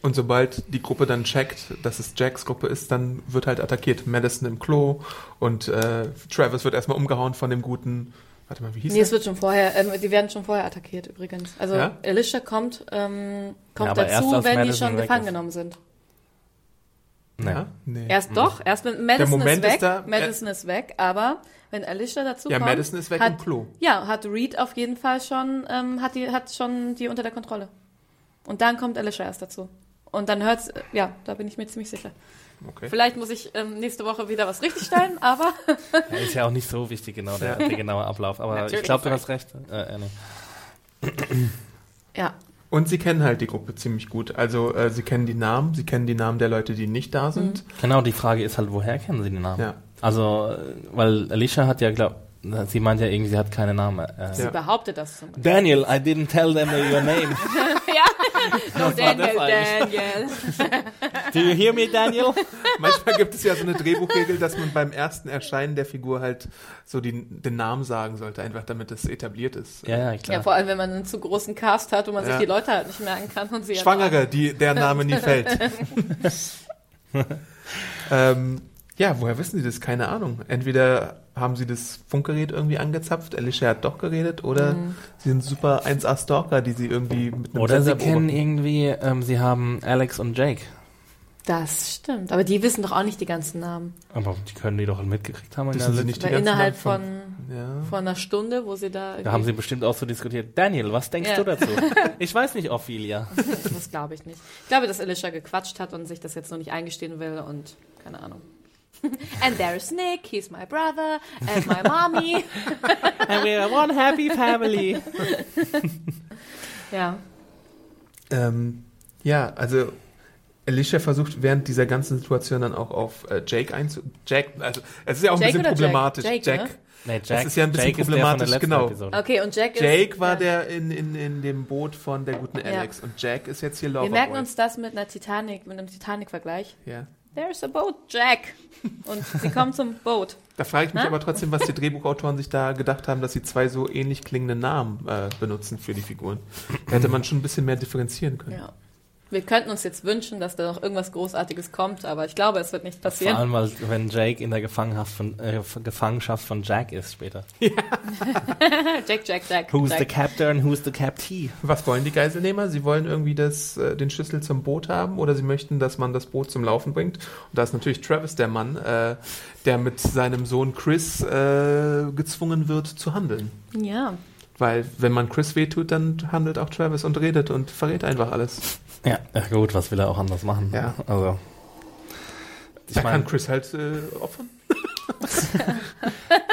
Und sobald die Gruppe dann checkt, dass es Jacks Gruppe ist, dann wird halt attackiert. Madison im Klo und äh, Travis wird erstmal umgehauen von dem guten, Warte mal, wie hieß Nee, der? es wird schon vorher, ähm, die werden schon vorher attackiert übrigens. Also Ja? Alicia kommt, ähm, kommt Ja, dazu, wenn die Madison schon weg gefangen ist. genommen sind. Nee. Ja? Nee. Erst doch, erst wenn Madison Moment ist weg, ist da- Madison ist weg, aber wenn Alicia dazu Ja, kommt, Madison ist weg hat, im Klo. Ja, hat Reed auf jeden Fall schon, ähm, hat die, hat schon die unter der Kontrolle. Und dann kommt Alicia erst dazu. Und dann hört's, äh, ja, da bin ich mir ziemlich sicher. Okay. Vielleicht muss ich ähm, nächste Woche wieder was richtigstellen, aber Ja, ist ja auch nicht so wichtig, genau, der, der genaue Ablauf. Aber Natürlich, ich glaube, du hast recht. Äh, äh, nee. ja. Und sie kennen halt die Gruppe ziemlich gut. Also äh, sie kennen die Namen, sie kennen die Namen der Leute, die nicht da sind. Genau, die Frage ist halt, woher kennen sie den Namen? Ja. Also, äh, weil Alicia hat ja, glaub, sie meint ja irgendwie, sie hat keine Namen. Äh, Sie Ja. behauptet das zum Beispiel. Daniel, I didn't tell them your name. no, Daniel? Daniel. Do you hear me, Daniel? Manchmal gibt es ja so eine Drehbuchregel, dass man beim ersten Erscheinen der Figur halt so die, den Namen sagen sollte, einfach damit es etabliert ist. Ja, ja, klar. Ja, vor allem, wenn man einen zu großen Cast hat und man Ja. sich die Leute halt nicht merken kann und sie Schwangere, die, deren Name nie fällt. ähm, ja, woher wissen Sie das? Keine Ahnung. Entweder haben Sie das Funkgerät irgendwie angezapft, Alicia hat doch geredet, oder Mhm. Sie sind super 1A-Stalker, die Sie irgendwie mit einem Oder sie Sensor kennen beobachten. irgendwie, ähm, sie haben Alex und Jake. Das stimmt, aber die wissen doch auch nicht die ganzen Namen. Aber die können die doch mitgekriegt haben. Wissen Sie nicht die ganzen innerhalb Namen von, Ja. von einer Stunde, wo sie da. Da haben sie bestimmt auch so diskutiert. Daniel, was denkst Ja. du dazu? Ich weiß nicht, Ophelia. das glaube ich nicht. Ich glaube, dass Alicia gequatscht hat und sich das jetzt noch nicht eingestehen will und keine Ahnung. And there's Nick, he's my brother, and my mommy. And we're one happy family. ja. Ähm, ja, also Alicia versucht während dieser ganzen Situation dann auch auf äh, Jake einzu... Jack, also es ist ja auch Jake ein bisschen oder Jack? problematisch. Jake, Jack. ne? Nee, Jack, Das ist ja ein bisschen Jake ist problematisch, genau. Episode. Okay, und Jack ist. Jake war ja. der in, in, in dem Boot von der guten Ja. Alex und Jack ist jetzt hier Wir Loverboy. merken uns das mit einer Titanic, mit einem Titanic-Vergleich. Ja. There's a boat, Jack. Und sie kommt zum Boot. Da frage ich mich Na? aber trotzdem, was die Drehbuchautoren sich da gedacht haben, dass sie zwei so ähnlich klingende Namen äh, benutzen für die Figuren. Da hätte man schon ein bisschen mehr differenzieren können. Ja. Wir könnten uns jetzt wünschen, dass da noch irgendwas Großartiges kommt, aber ich glaube, es wird nicht Vor passieren. allem, weil, wenn Jake in der Gefangenschaft von, äh, Gefangenschaft von Jack ist später. Jack, Jack, Jack. Who's Jack. the captor and who's the captee? Was wollen die Geiselnehmer? Sie wollen irgendwie das, äh, den Schlüssel zum Boot haben oder sie möchten, dass man das Boot zum Laufen bringt. Und da ist natürlich Travis der Mann, äh, der mit seinem Sohn Chris äh, gezwungen wird zu handeln. Ja. Weil wenn man Chris wehtut, dann handelt auch Travis und redet und verrät einfach alles. Ja, ja, gut, was will er auch anders machen? Ja. Also. Ich da mein- kann Chris halt äh, opfern.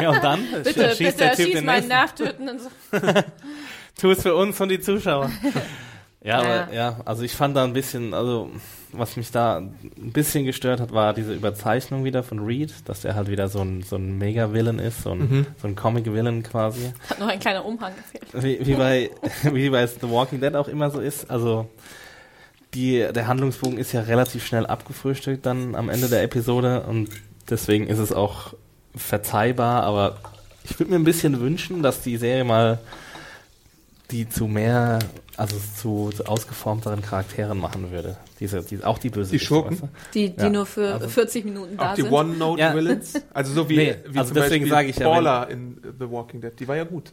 Ja, und dann Bitte, schießt bitte, der Typ schieß den meinen nächsten. Nervtötenden. So. Tu es für uns und die Zuschauer. Ja, Ja. aber ja, also ich fand da ein bisschen, also was mich da ein bisschen gestört hat, war diese Überzeichnung wieder von Reed, dass der halt wieder so ein, so ein Mega-Villain ist, so ein, Mhm. so ein Comic-Villain quasi. Hat noch ein kleiner Umhang gefehlt. Wie, wie, bei, wie bei The Walking Dead auch immer so ist. Also die, der Handlungsbogen ist ja relativ schnell abgefrühstückt dann am Ende der Episode und deswegen ist es auch verzeihbar, aber ich würde mir ein bisschen wünschen, dass die Serie mal die zu mehr, also zu, zu ausgeformteren Charakteren machen würde. Diese, die, auch die böse Die Schurken? Die, die Ja, nur für also- 40 Minuten da Auch die sind. One-Note-Villains. Also so wie, Nee, wie also zum deswegen Beispiel sage ich ja, Paula in The Walking Dead. Die war ja gut.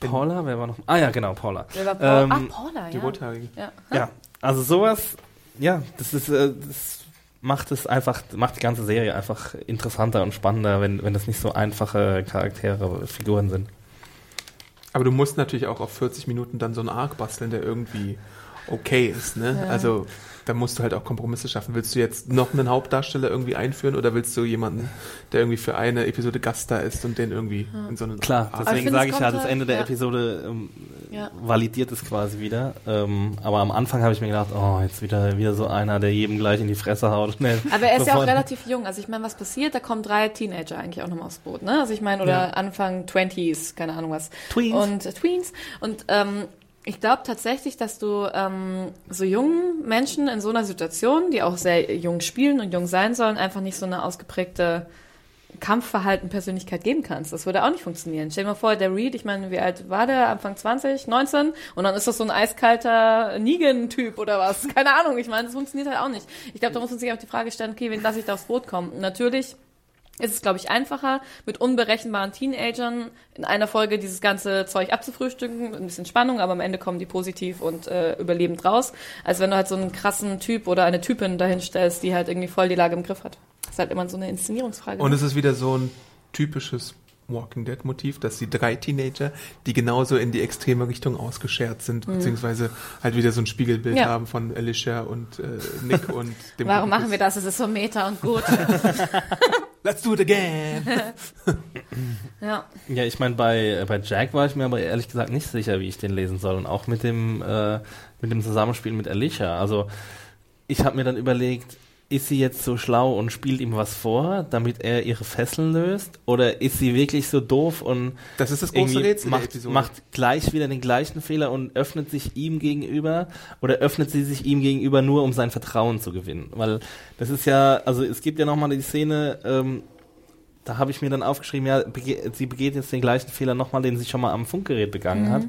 Paula, wer war noch? Ah ja, genau, Paula. Wer war Paula? Ähm, Ach, Paula, Die ja. Rothaarige. ja. Ja, also sowas, ja, das ist, äh, das macht es einfach, macht die ganze Serie einfach interessanter und spannender, wenn, wenn das nicht so einfache Charaktere, Figuren sind. Aber du musst natürlich auch auf 40 Minuten dann so einen Arc basteln, der irgendwie okay ist, ne? Ja. Also da musst du halt auch Kompromisse schaffen. Willst du jetzt noch einen Hauptdarsteller irgendwie einführen oder willst du jemanden, der irgendwie für eine Episode Gast da ist und den irgendwie in so einen Klar, Arc- deswegen sage ich ja, das halt- Ende der ja. Episode ähm, Ja. validiert es quasi wieder. Ähm, aber am Anfang habe ich mir gedacht, oh, jetzt wieder, wieder so einer, der jedem gleich in die Fresse haut. Nee, Aber er ist ja auch relativ jung. Also ich meine, was passiert? Da kommen drei Teenager eigentlich auch nochmal aufs Boot, ne? Also ich meine, oder Ja. Anfang 20s, keine Ahnung was. Tweens. Und äh, Tweens. Und ähm, ich glaube tatsächlich, dass du ähm, so jungen Menschen in so einer Situation, die auch sehr jung spielen und jung sein sollen, einfach nicht so eine ausgeprägte Kampfverhalten, Persönlichkeit geben kannst. Das würde auch nicht funktionieren. Stell dir mal vor, der Reed, ich meine, wie alt war der? Anfang 20, 19? Und dann ist das so ein eiskalter Negan-Typ oder was? Keine Ahnung. Ich meine, das funktioniert halt auch nicht. Ich glaube, da muss man sich auch die Frage stellen, okay, wen lasse ich da aufs Boot kommen? Natürlich ist es, glaube ich, einfacher, mit unberechenbaren Teenagern in einer Folge dieses ganze Zeug abzufrühstücken, ein bisschen Spannung, aber am Ende kommen die positiv und äh, überlebend raus, als wenn du halt so einen krassen Typ oder eine Typin dahin stellst, die halt irgendwie voll die Lage im Griff hat. Das ist halt immer so eine Inszenierungsfrage. Und ne? es ist wieder so ein typisches Walking Dead Motiv, dass die drei Teenager, die genauso in die extreme Richtung ausgeschert sind, beziehungsweise halt wieder so ein Spiegelbild Mhm. Ja. haben von Alicia und äh, Nick und dem Warum machen wir das? Es ist so meta und gut. Let's do it again. ja. Ja, ich meine, bei, bei Jack war ich mir aber ehrlich gesagt nicht sicher, wie ich den lesen soll. Und auch mit dem, äh, mit dem Zusammenspiel mit Alicia. Also, ich habe mir dann überlegt, ist sie jetzt so schlau und spielt ihm was vor, damit er ihre Fesseln löst? Oder ist sie wirklich so doof und Das ist das große Rätsel macht, macht gleich wieder den gleichen Fehler und öffnet sich ihm gegenüber? Oder öffnet sie sich ihm gegenüber nur, um sein Vertrauen zu gewinnen? Weil das ist ja, also es gibt ja nochmal die Szene, ähm, da habe ich mir dann aufgeschrieben, ja, bege sie begeht jetzt den gleichen Fehler nochmal, den sie schon mal am Funkgerät begangen hat,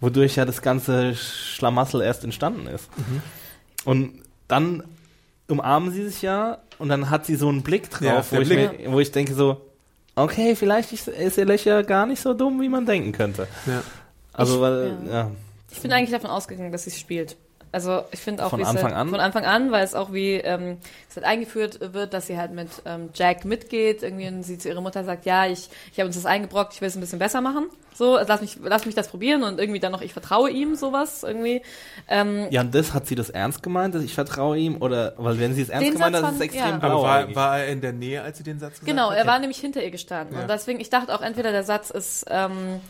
wodurch ja das ganze Schlamassel erst entstanden ist. Und dann umarmen sie sich ja und dann hat sie so einen Blick drauf, Ja, wo, ich Blick. Mir, wo ich denke so, okay, vielleicht ist, ist ihr Lächer gar nicht so dumm, wie man denken könnte. Ja. Also, Ich- weil, ja. ja. Ich bin eigentlich davon ausgegangen, dass sie es spielt. Also ich finde auch, Von wie es Anfang halt, an? Von Anfang an, weil es auch wie ähm, es halt eingeführt wird, dass sie halt mit ähm, Jack mitgeht. Irgendwie und sie zu ihrer Mutter sagt, ja, ich, ich habe uns das eingebrockt, ich will es ein bisschen besser machen. So, also lass mich, lass mich das probieren und irgendwie dann noch, ich vertraue ihm, sowas irgendwie. Ähm, Ja, und das hat sie das ernst gemeint, dass ich vertraue ihm oder weil wenn sie es ernst gemeint hat, ist es extrem ja. Aber war, war er in der Nähe, als sie den Satz gesagt Genau, hat? er war nämlich hinter ihr gestanden. Ja. Und deswegen, ich dachte auch entweder der Satz ist, ähm,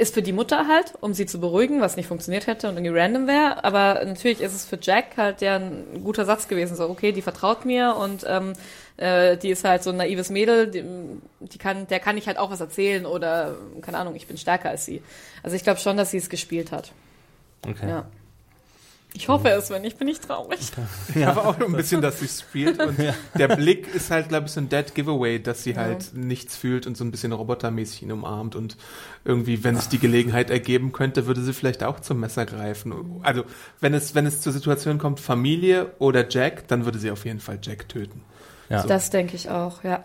ist für die Mutter halt, um sie zu beruhigen, was nicht funktioniert hätte und irgendwie random wäre. Aber natürlich ist es für Jack halt ja ein guter Satz gewesen. So, okay, die vertraut mir und ähm, äh, die ist halt so ein naives Mädel, die, die kann, der kann ich halt auch was erzählen oder, keine Ahnung, ich bin stärker als sie. Also ich glaube schon, dass sie es gespielt hat. Okay. Ja. Ich hoffe es, wenn nicht, bin ich traurig. Ja. Aber auch ein bisschen, dass sie spielt. Und der Blick ist halt, glaube ich, so ein Dead Giveaway, dass sie halt nichts fühlt und so ein bisschen robotermäßig ihn umarmt. Und irgendwie, wenn sich die Gelegenheit ergeben könnte, würde sie vielleicht auch zum Messer greifen. Also, wenn es, wenn es zur Situation kommt, Familie oder Jack, dann würde sie auf jeden Fall Jack töten. Ja. Das denke ich auch, ja.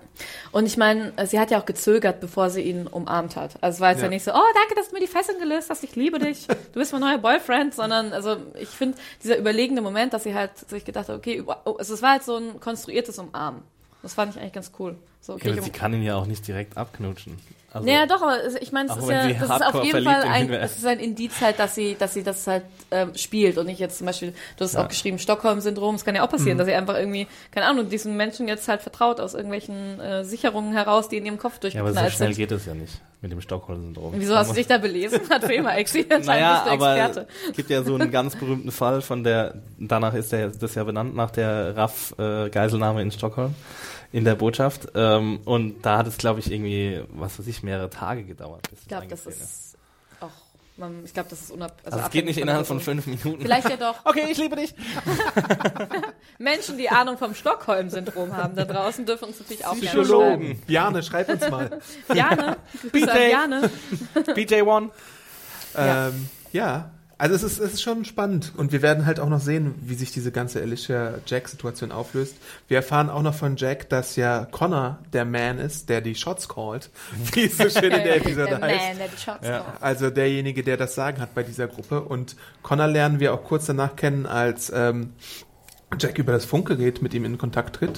Und ich meine, sie hat ja auch gezögert, bevor sie ihn umarmt hat. Also es war jetzt ja. Ja. nicht so, oh, danke, dass du mir die Fesseln gelöst hast, ich liebe dich, du bist mein neuer Boyfriend, sondern also ich finde dieser überlegene Moment, dass sie halt sich gedacht hat, okay, oh, also es war halt so ein konstruiertes Umarmen. Das fand ich eigentlich ganz cool. So, okay, Ja, aber ich sie kann ihn ja auch nicht direkt abknutschen. Also, naja, doch, aber ich meine, es ist ja, das ist auf jeden Fall in ein, es ist ein Indiz halt, dass sie, dass sie das halt ähm, spielt und nicht jetzt zum Beispiel, du hast Ja. auch geschrieben, Stockholm-Syndrom, es kann ja auch passieren, dass sie einfach irgendwie, keine Ahnung, diesen Menschen jetzt halt vertraut aus irgendwelchen äh, Sicherungen heraus, die in ihrem Kopf ja, aber durchgeknallt so schnell sind. geht es ja nicht mit dem Stockholm-Syndrom. Wieso hast du dich da belesen? Hat Fema existiert, Naja, aber es gibt ja so einen ganz berühmten Fall von der, danach ist der, das ja benannt, nach der RAF-Geiselnahme in Stockholm, in der Botschaft. Ähm, und da hat es, glaube ich, irgendwie, was weiß ich, mehrere Tage gedauert. Bis Ich glaube, das ist auch, man, ich glaube, das ist unab Also, es geht nicht innerhalb von fünf Minuten. Vielleicht ja doch. Okay, ich liebe dich. Menschen, die Ahnung vom Stockholm-Syndrom haben da draußen, dürfen uns natürlich auch gerne schreiben. Psychologen. Bjarne, schreib uns mal. An BJ. Jane. BJ One. Ja. Ähm, ja, also es ist, es ist schon spannend und wir werden halt auch noch sehen, wie sich diese ganze Alicia-Jack-Situation auflöst. Wir erfahren auch noch von Jack, dass ja Connor der Man ist, der die Shots callt, wie es so schön in der Episode der heißt. Man, der die Shots Ja. called. Also derjenige, der das Sagen hat bei dieser Gruppe. Und Connor lernen wir auch kurz danach kennen, als ähm, Jack über das Funkgerät mit ihm in Kontakt tritt.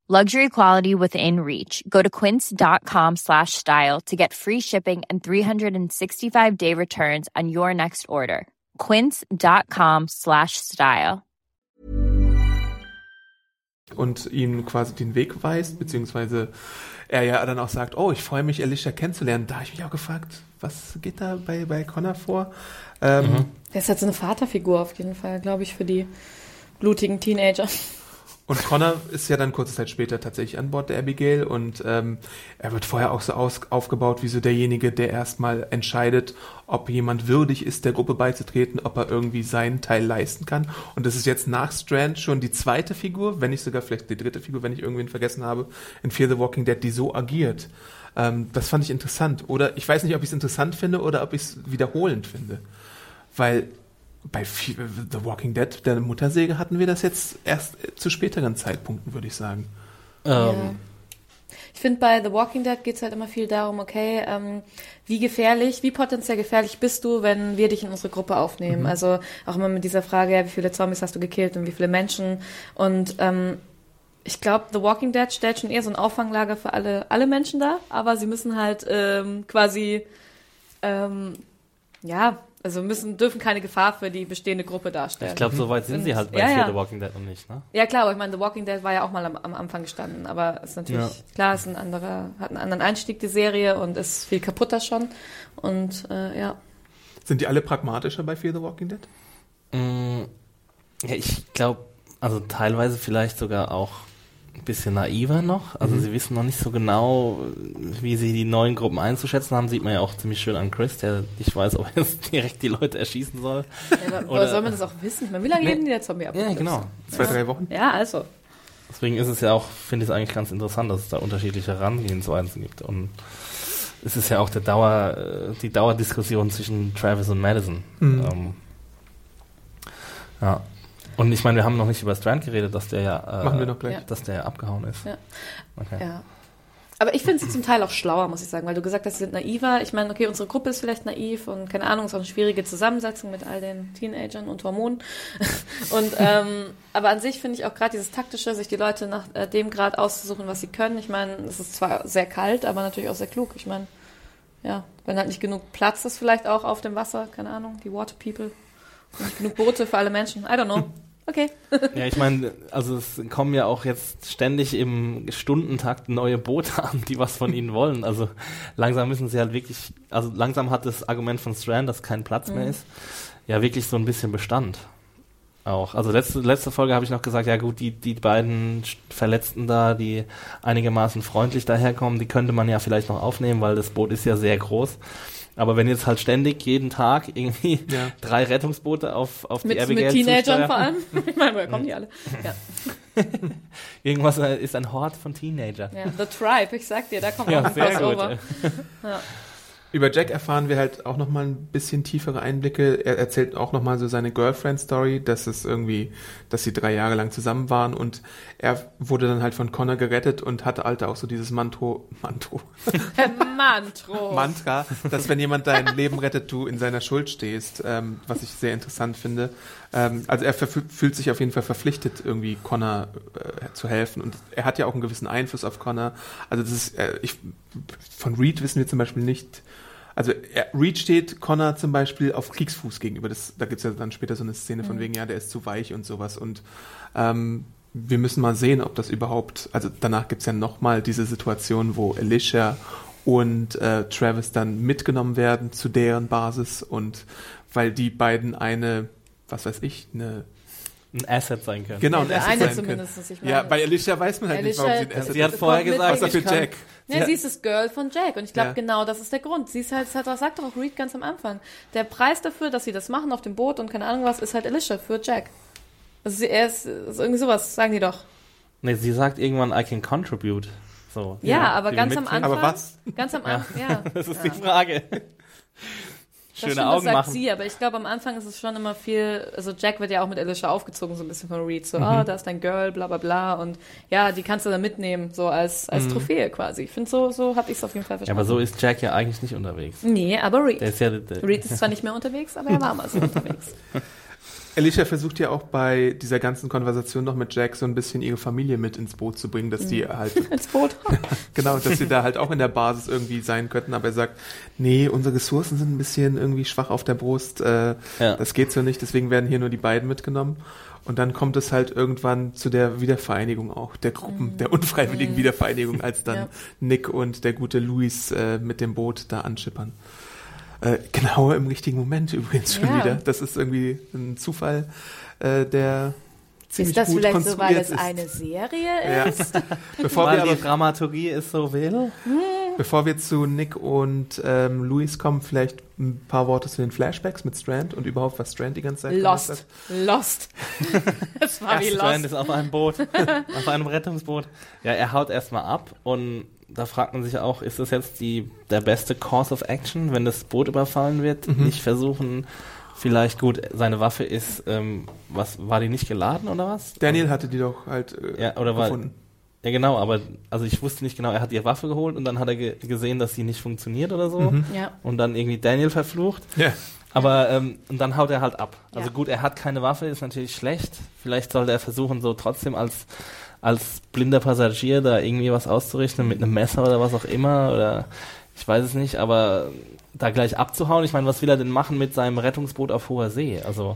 Luxury quality within reach. Go to quince.com slash style to get free shipping and 365 day returns on your next order. Quince.com slash style. und ihm quasi den Weg weist, beziehungsweise er ja dann auch sagt, oh, ich freue mich, Alicia kennenzulernen. Da habe ich mich auch gefragt, was geht da bei, bei Connor vor? Ähm, Der ist halt so eine Vaterfigur auf jeden Fall, glaube ich, für die blutigen Teenager. Und Connor ist ja dann kurze Zeit später tatsächlich an Bord der Abigail und ähm, er wird vorher auch so aus, aufgebaut wie so derjenige, der erstmal entscheidet, ob jemand würdig ist, der Gruppe beizutreten, ob er irgendwie seinen Teil leisten kann. Und das ist jetzt nach Strand schon die zweite Figur, wenn nicht sogar vielleicht die dritte Figur, wenn ich irgendwen vergessen habe, in Fear the Walking Dead, die so agiert. Ähm, das fand ich interessant. Oder ich weiß nicht, ob ich es interessant finde oder ob ich es wiederholend finde. Weil bei The Walking Dead, der Muttersäge, hatten wir das jetzt erst zu späteren Zeitpunkten, würde ich sagen. Ähm. Ja. Ich finde, bei The Walking Dead geht es halt immer viel darum, okay, ähm, wie gefährlich, wie potenziell gefährlich bist du, wenn wir dich in unsere Gruppe aufnehmen? Mhm. Also auch immer mit dieser Frage, ja, wie viele Zombies hast du gekillt und wie viele Menschen? Und ähm, ich glaube, The Walking Dead stellt schon eher so ein Auffanglager für alle, alle Menschen dar, aber sie müssen halt ähm, quasi ähm, ja, also müssen, dürfen keine Gefahr für die bestehende Gruppe darstellen. Ich glaube, so weit sind Und, sie halt bei ja, ja. The Walking Dead noch nicht, ne? Ja, klar, aber ich meine, The Walking Dead war ja auch mal am, am Anfang gestanden, aber ist natürlich, ja. klar, ist ein anderer, hat einen anderen Einstieg, die Serie, und ist viel kaputter schon. Und, äh, ja. Sind die alle pragmatischer bei Fear the Walking Dead? Mm, ja, ich glaube, also teilweise vielleicht sogar auch ein bisschen naiver noch. Also mhm. sie wissen noch nicht so genau, wie sie die neuen Gruppen einzuschätzen haben. Sieht man ja auch ziemlich schön an Chris, der nicht weiß, ob er jetzt direkt die Leute erschießen soll. Ja, oder soll man das auch wissen? Ich meine, wie lange nee. leben die der Zombie ab? Ja, genau. Zwei, drei Wochen? Ja, also. Deswegen ist es ja auch, finde ich es eigentlich ganz interessant, dass es da unterschiedliche Herangehensweisen gibt. Und es ist ja auch der Dauer, äh, die Dauerdiskussion zwischen Travis und Madison. Mhm. Ähm, ja. Und ich meine, wir haben noch nicht über Strand geredet, dass der ja, äh, Machen wir noch gleich. dass der abgehauen ist. Ja. Okay. ja. Aber ich finde sie zum Teil auch schlauer, muss ich sagen, weil du gesagt hast, sie sind naiver. Ich meine, okay, unsere Gruppe ist vielleicht naiv und keine Ahnung, ist auch eine schwierige Zusammensetzung mit all den Teenagern und Hormonen. und ähm, aber an sich finde ich auch gerade dieses taktische, sich die Leute nach äh, dem Grad auszusuchen, was sie können. Ich meine, es ist zwar sehr kalt, aber natürlich auch sehr klug. Ich meine, ja, wenn halt nicht genug Platz ist, vielleicht auch auf dem Wasser, keine Ahnung, die Water People. Nicht genug Boote für alle Menschen. I don't know. Okay. ja, ich meine, also es kommen ja auch jetzt ständig im Stundentakt neue Boote an, die was von ihnen wollen. Also langsam müssen sie halt wirklich, also langsam hat das Argument von Strand, dass kein Platz mhm. mehr ist, ja wirklich so ein bisschen Bestand. Auch. Also letzte, letzte Folge habe ich noch gesagt, ja gut, die, die beiden Verletzten da, die einigermaßen freundlich daherkommen, die könnte man ja vielleicht noch aufnehmen, weil das Boot ist ja sehr groß. Aber wenn jetzt halt ständig jeden Tag irgendwie ja. drei Rettungsboote auf, auf mit, die Abigail Mit Teenagern vor allem. ich meine, woher kommen die alle? Ja. Irgendwas äh, ist ein Hort von Teenager. Ja, The Tribe, ich sag dir, da kommt ja, auch ein Crossover. ja. Über Jack erfahren wir halt auch nochmal ein bisschen tiefere Einblicke. Er erzählt auch nochmal so seine Girlfriend-Story, dass es irgendwie, dass sie drei Jahre lang zusammen waren und er wurde dann halt von Connor gerettet und hatte halt auch so dieses Manto, Manto. Mantro. Mantra, dass wenn jemand dein Leben rettet, du in seiner Schuld stehst, ähm, was ich sehr interessant finde. Ähm, also er fühlt sich auf jeden Fall verpflichtet, irgendwie Connor äh, zu helfen und er hat ja auch einen gewissen Einfluss auf Connor. Also das ist, äh, ich, von Reed wissen wir zum Beispiel nicht, also er, Reed steht Connor zum Beispiel auf Kriegsfuß gegenüber. Das, da gibt's ja dann später so eine Szene von mhm. wegen, ja, der ist zu weich und sowas. Und ähm, wir müssen mal sehen, ob das überhaupt, also danach gibt's ja nochmal diese Situation, wo Alicia und äh, Travis dann mitgenommen werden zu deren Basis und weil die beiden eine, was weiß ich, eine ein Asset sein können. Genau, ein Asset eine sein zumindest, können. Ja, bei Alicia weiß man halt Alicia, nicht, warum sie ein Asset Sie hat vorher gesagt, außer für Jack. Ja, sie, sie ist das Girl von Jack und ich glaube ja. genau, das ist der Grund. Sie ist halt, das hat, sagt doch auch Reed ganz am Anfang. Der Preis dafür, dass sie das machen auf dem Boot und keine Ahnung was, ist halt Alicia für Jack. Also sie, er ist, ist irgendwie sowas, sagen die doch. Nee, sie sagt irgendwann, I can contribute. So, ja, ja aber ganz am Anfang. Aber was? Ganz am Anfang, ja. ja. Das ist die Frage. Schöne stimmt, Augen das sagt machen. sie, aber ich glaube, am Anfang ist es schon immer viel, also Jack wird ja auch mit Alicia aufgezogen, so ein bisschen von Reed, so, mhm. ah, da ist dein Girl, bla bla bla und ja, die kannst du dann mitnehmen, so als, als mhm. Trophäe quasi. Ich finde, so, so habe ich es auf jeden Fall verstanden. Ja, aber so ist Jack ja eigentlich nicht unterwegs. Nee, aber Reed. Der ist ja, der Reed ist zwar nicht mehr unterwegs, aber er war mal so unterwegs. Alicia versucht ja auch bei dieser ganzen Konversation noch mit Jack so ein bisschen ihre Familie mit ins Boot zu bringen, dass die mhm. halt. ins Boot? genau, dass sie da halt auch in der Basis irgendwie sein könnten, aber er sagt, nee, unsere Ressourcen sind ein bisschen irgendwie schwach auf der Brust, äh, ja. das geht so nicht, deswegen werden hier nur die beiden mitgenommen. Und dann kommt es halt irgendwann zu der Wiedervereinigung auch, der Gruppen, mhm. der unfreiwilligen mhm. Wiedervereinigung, als dann ja. Nick und der gute Luis äh, mit dem Boot da anschippern. Äh, genau im richtigen Moment übrigens schon ja. wieder. Das ist irgendwie ein Zufall, äh, der ziemlich Ist das gut vielleicht so, weil es eine Serie Ja. ist? Bevor Weil wir, die aber, Dramaturgie ist so will. bevor wir zu Nick und ähm, Luis kommen, vielleicht ein paar Worte zu den Flashbacks mit Strand und überhaupt, was Strand die ganze Zeit gemacht Lost. Lost. Es war wie Strand Lost. ist auf einem Boot, auf einem Rettungsboot. Ja, er haut erstmal ab und da fragt man sich auch, ist das jetzt die, der beste Course of Action, wenn das Boot überfallen wird? Mhm. Nicht versuchen, vielleicht gut, seine Waffe ist, ähm, was, war die nicht geladen oder was? Daniel hatte die doch halt äh, Ja, oder war- gefunden. Ja, genau, aber also ich wusste nicht genau, er hat die Waffe geholt und dann hat er ge gesehen, dass sie nicht funktioniert oder so. Mhm. Ja. Und dann irgendwie Daniel verflucht. Ja. Aber ähm, und dann haut er halt ab. Also Ja. gut, er hat keine Waffe, ist natürlich schlecht. Vielleicht sollte er versuchen, so trotzdem als als blinder Passagier da irgendwie was auszurichten mit einem Messer oder was auch immer oder ich weiß es nicht, aber da gleich abzuhauen, ich meine, was will er denn machen mit seinem Rettungsboot auf hoher See? Also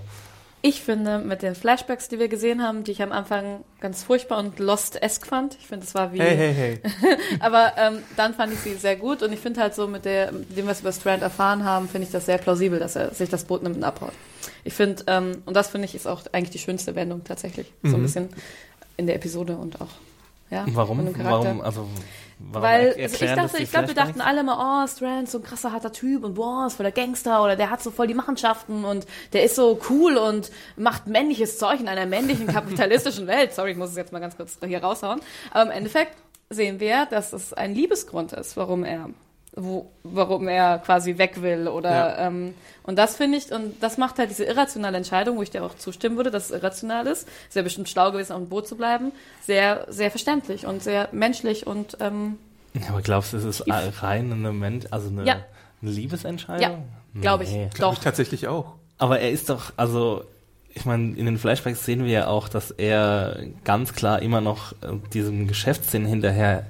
Ich finde, mit den Flashbacks, die wir gesehen haben, die ich am Anfang ganz furchtbar und Lost-esque fand. Ich finde, es war wie. Hey, hey, hey. Aber ähm, dann fand ich sie sehr gut und ich finde halt so mit der, mit dem, was wir über Strand erfahren haben, finde ich das sehr plausibel, dass er sich das Boot nimmt und abhaut. Ich finde, ähm, und das finde ich ist auch eigentlich die schönste Wendung tatsächlich. So ein Mhm. bisschen in der Episode und auch, ja. warum? Warum? Also warum Weil ich erklären das dachte, ich glaube, wir dachten alle mal, oh, Strand, so ein krasser, harter Typ und boah, ist voll der Gangster oder der hat so voll die Machenschaften und der ist so cool und macht männliches Zeug in einer männlichen kapitalistischen Welt. Sorry, ich muss es jetzt mal ganz kurz hier raushauen. Aber im Endeffekt sehen wir, dass es ein Liebesgrund ist, warum er wo, warum er quasi weg will oder Ja. ähm, und das finde ich und das macht halt diese irrationale Entscheidung, wo ich dir auch zustimmen würde, dass es irrational ist, ist ja bestimmt schlau gewesen, auf dem Boot zu bleiben, sehr sehr verständlich und sehr menschlich und ähm, Ja, aber glaubst du, es ist rein eine, Men also eine, Ja. eine Liebesentscheidung? Ja, glaube ich. Nee. Glaube Doch. ich tatsächlich auch. Aber er ist doch, also, ich meine, in den Flashbacks sehen wir ja auch, dass er ganz klar immer noch äh, diesem Geschäftssinn hinterher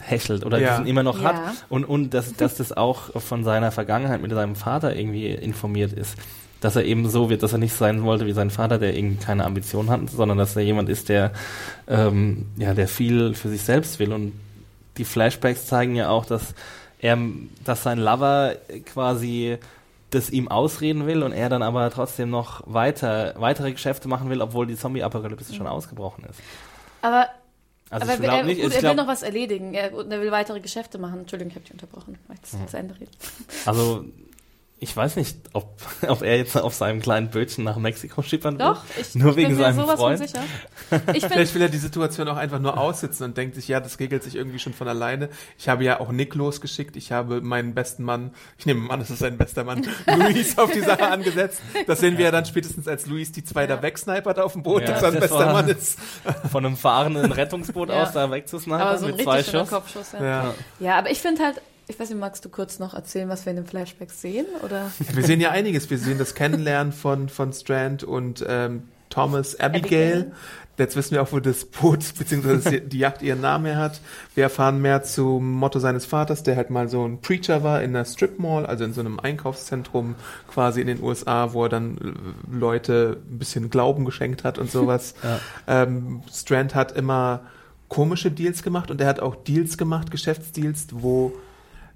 hechelt oder Ja. diesen immer noch Ja. hat und, und dass, dass das auch von seiner Vergangenheit mit seinem Vater irgendwie informiert ist. Dass er eben so wird, dass er nicht sein wollte wie sein Vater, der irgendwie keine Ambition hat, sondern dass er jemand ist, der, ähm, ja, der viel für sich selbst will. Und die Flashbacks zeigen ja auch, dass er, dass sein Lover quasi das ihm ausreden will und er dann aber trotzdem noch weiter, weitere Geschäfte machen will, obwohl die Zombie-Apokalypse schon ausgebrochen ist. aber Also aber ich er, glaube nicht, gut, er will glaub, noch was erledigen. Er, er will weitere Geschäfte machen. Entschuldigung, ich habe dich unterbrochen. Ich zu Ende reden. also ich weiß nicht, ob, ob er jetzt auf seinem kleinen Bötchen nach Mexiko schippern will. Doch, ich Nur wegen bin mir seinem sowas Freund? von sicher. Ich Vielleicht will er die Situation auch einfach nur aussitzen und denkt sich, ja, das regelt sich irgendwie schon von alleine. Ich habe ja auch Nick losgeschickt. Ich habe meinen besten Mann, ich nehme an, es ist sein bester Mann, Luis auf die Sache angesetzt. Das sehen wir ja dann spätestens, als Luis die zwei da wegsnipert auf dem Boot, Ja, dass er ein das bester Mann ist. Von einem fahrenden Rettungsboot Ja. aus da wegzusnipen aber so mit zwei Schuss. Kopfschuss. Ja. Ja. ja, aber ich finde halt, ich weiß nicht, magst du kurz noch erzählen, was wir in den Flashbacks sehen? Oder? Wir sehen ja einiges. Wir sehen das Kennenlernen von, von Strand und ähm, Thomas Abigail. Abigail. Jetzt wissen wir auch, wo das Boot bzw. die Yacht ihren Namen her hat. Wir erfahren mehr zum Motto seines Vaters, der halt mal so ein Preacher war in einer Strip Mall, also in so einem Einkaufszentrum quasi in den USA, wo er dann äh, Leute ein bisschen Glauben geschenkt hat und sowas. Ja. ähm, Strand hat immer komische Deals gemacht und er hat auch Deals gemacht, Geschäftsdeals, wo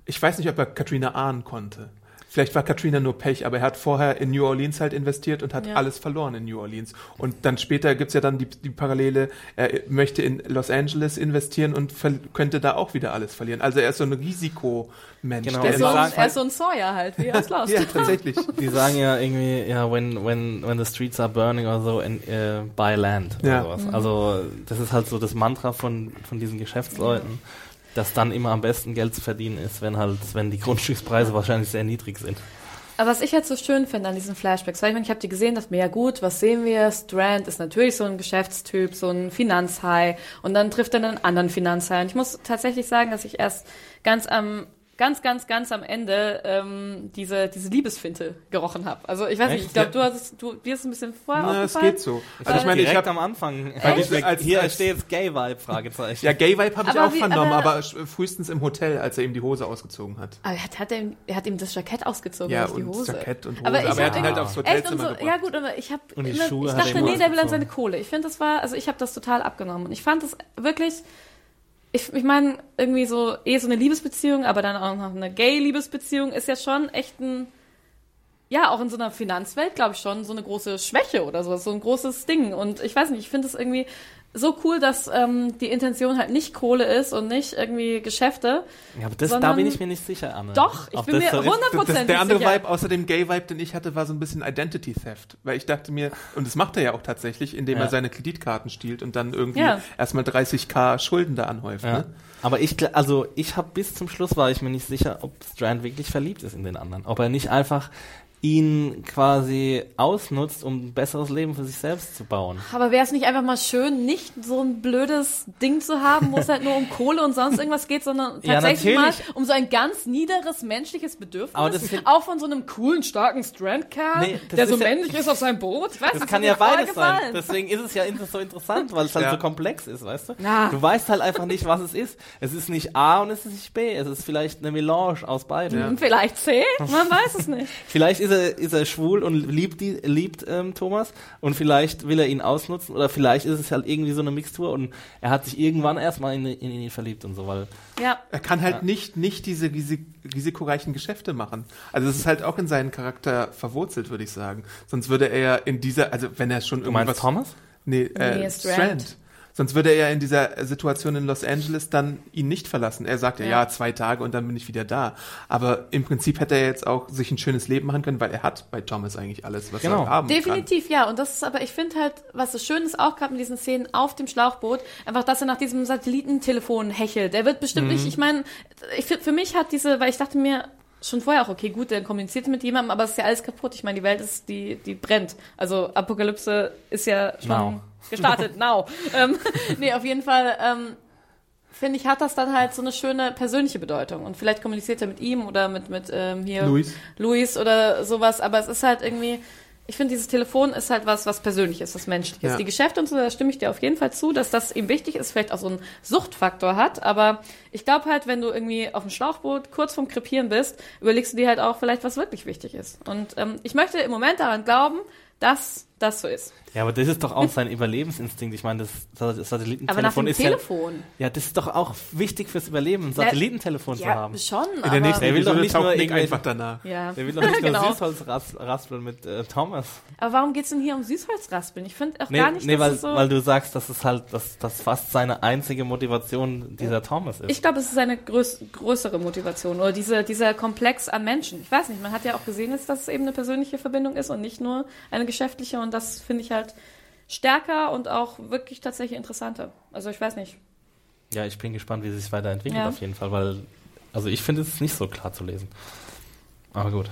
ich weiß nicht, ob er Katrina ahnen konnte. Vielleicht war Katrina nur Pech, aber er hat vorher in New Orleans halt investiert und hat Ja. alles verloren in New Orleans. Und dann später gibt's ja dann die, die Parallele, er möchte in Los Angeles investieren und könnte da auch wieder alles verlieren. Also er ist so ein Risikomensch. Genau, Er der so, ein, er ist so ein Sawyer halt, wie aus Lost. ja, tatsächlich. Die sagen ja irgendwie, ja, when, when, when the streets are burning oder so, and, äh, buy land oder Ja. sowas. Also das ist halt so das Mantra von, von diesen Geschäftsleuten, dass dann immer am besten Geld zu verdienen ist, wenn halt, wenn die Grundstückspreise wahrscheinlich sehr niedrig sind. Aber was ich halt so schön finde an diesen Flashbacks, weil ich meine, ich habe die gesehen, dachte mir, ja gut, was sehen wir? Strand ist natürlich so ein Geschäftstyp, so ein Finanzhai und dann trifft er einen anderen Finanzhai. Und ich muss tatsächlich sagen, dass ich erst ganz am ganz, ganz, ganz am Ende ähm, diese, diese Liebesfinte gerochen habe. Also ich weiß nicht, Echt? ich glaube, du hast es, du, dir ist es ein bisschen vorher Na, es geht so. Ich Also ich meine, ich direkt habe am Anfang, Weil ich, als- hier als- steht jetzt Gay-Vibe, Fragezeichen. ja, Gay-Vibe habe ich auch wie- vernommen, aber- aber, frühestens im Hotel, als er ihm die Hose ausgezogen hat. Aber er hat, hat, er, ihm- er hat ihm das Jackett ausgezogen, Ja, nicht die und Hose. Jackett und Hose. Aber, Aber er hat ihn halt aufs und Hotelzimmer so, gebracht. ja gut, aber ich habe Und die immer, Schuhe ich hat dachte, nee, der will an seine Kohle. Ich finde, das war, also ich habe das total abgenommen. Und ich fand das wirklich, ich, ich meine, irgendwie so, eh so eine Liebesbeziehung, aber dann auch noch eine Gay-Liebesbeziehung ist ja schon echt ein, ja, auch in so einer Finanzwelt, glaube ich schon, so eine große Schwäche oder sowas, so ein großes Ding. Und ich weiß nicht, ich finde es irgendwie so cool, dass ähm, die Intention halt nicht Kohle ist und nicht irgendwie Geschäfte. Ja, aber das, da bin ich mir nicht sicher, Anne. Doch, ich Ob bin mir. 100% Das, der andere sicher. Vibe, außer dem Gay-Vibe, den ich hatte, war so ein bisschen Identity Theft. Weil ich dachte mir, und das macht er ja auch tatsächlich, indem Ja. er seine Kreditkarten stiehlt und dann irgendwie Ja. erstmal 30k Schulden da anhäuft. Ja. Ne? Aber ich, also ich habe bis zum Schluss war ich mir nicht sicher, ob Strand wirklich verliebt ist in den anderen. Ob er nicht einfach ihn quasi ausnutzt, um ein besseres Leben für sich selbst zu bauen. Aber wäre es nicht einfach mal schön, nicht so ein blödes Ding zu haben, wo es halt nur um Kohle und sonst irgendwas geht, sondern Ja, tatsächlich mal natürlich. um so ein ganz niederes menschliches Bedürfnis, Aber das auch von so einem coolen, starken Strand-Kerl, Nee, der so ist ja- männlich ist auf seinem Boot. Ich weiß, Das kann ja beides sein. Deswegen ist es ja so interessant, weil es halt Ja. so komplex ist, weißt du? Na. Du weißt halt einfach nicht, was es ist. Es ist nicht A und es ist nicht B. Es ist vielleicht eine Melange aus beiden. Ja. Und vielleicht C, man weiß es nicht. Vielleicht ist er, ist er schwul und liebt, die, liebt ähm, Thomas und vielleicht will er ihn ausnutzen oder vielleicht ist es halt irgendwie so eine Mixtur und er hat sich irgendwann erstmal in, in ihn verliebt und so, weil Ja, Er kann halt nicht, nicht diese risik risikoreichen Geschäfte machen. Also das ist halt auch in seinen Charakter verwurzelt, würde ich sagen. Sonst würde er ja in dieser, also wenn er schon du meinst irgendwas... Thomas? Nee, äh, Nee, Strand. Strand. Sonst würde er ja in dieser Situation in Los Angeles dann ihn nicht verlassen. Er sagt ja, Ja. zwei Tage und dann bin ich wieder da. Aber im Prinzip hätte er jetzt auch sich ein schönes Leben machen können, weil er hat bei Thomas eigentlich alles, was Genau. er haben kann. Definitiv, ja. Und das ist aber, ich finde halt, was so schön ist, auch gerade in diesen Szenen auf dem Schlauchboot, einfach, dass er nach diesem Satellitentelefon hechelt. Der wird bestimmt nicht, ich meine, ich, für mich hat diese, weil ich dachte mir, schon vorher auch, okay, gut, der kommuniziert mit jemandem, aber es ist ja alles kaputt. Ich meine, die Welt ist, die, die brennt. Also Apokalypse ist ja schon Now. gestartet, now. ähm, nee, auf jeden Fall, ähm, finde ich, hat das dann halt so eine schöne persönliche Bedeutung. Und vielleicht kommuniziert er mit ihm oder mit, mit ähm, hier Luis. Luis oder sowas, aber es ist halt irgendwie, ich finde, dieses Telefon ist halt was, was Persönliches, was Menschliches. Ja. Die Geschäfte und so, da stimme ich dir auf jeden Fall zu, dass das ihm wichtig ist, vielleicht auch so einen Suchtfaktor hat, aber ich glaube halt, wenn du irgendwie auf dem Schlauchboot kurz vorm Krepieren bist, überlegst du dir halt auch vielleicht, was wirklich wichtig ist. Und ähm, ich möchte im Moment daran glauben, dass das so ist. Ja, aber das ist doch auch sein Überlebensinstinkt. Ich meine, das, das Aber nach dem Satellitentelefon ist ja, Telefon. ja, das ist doch auch wichtig fürs Überleben, ein Satellitentelefon zu Ja, haben. schon, In der nächsten Der will doch nicht nur einfach danach. ja. Der will doch nicht nur Genau. Süßholz ras- raspeln mit äh, Thomas. Aber warum geht's denn hier um Süßholzraspeln? Ich finde auch Nee, gar nicht, nee dass weil, es so... weil du sagst, dass es halt, dass das fast seine einzige Motivation dieser Thomas ist. Ich glaube, es ist eine größ größere Motivation oder diese, dieser Komplex an Menschen. Ich weiß nicht, man hat ja auch gesehen, dass es eben eine persönliche Verbindung ist und nicht nur eine geschäftliche und das finde ich halt stärker und auch wirklich tatsächlich interessanter. Also ich weiß nicht. Ja, ich bin gespannt, wie es sich weiterentwickelt Ja. auf jeden Fall, weil, also ich finde es nicht so klar zu lesen. Aber gut.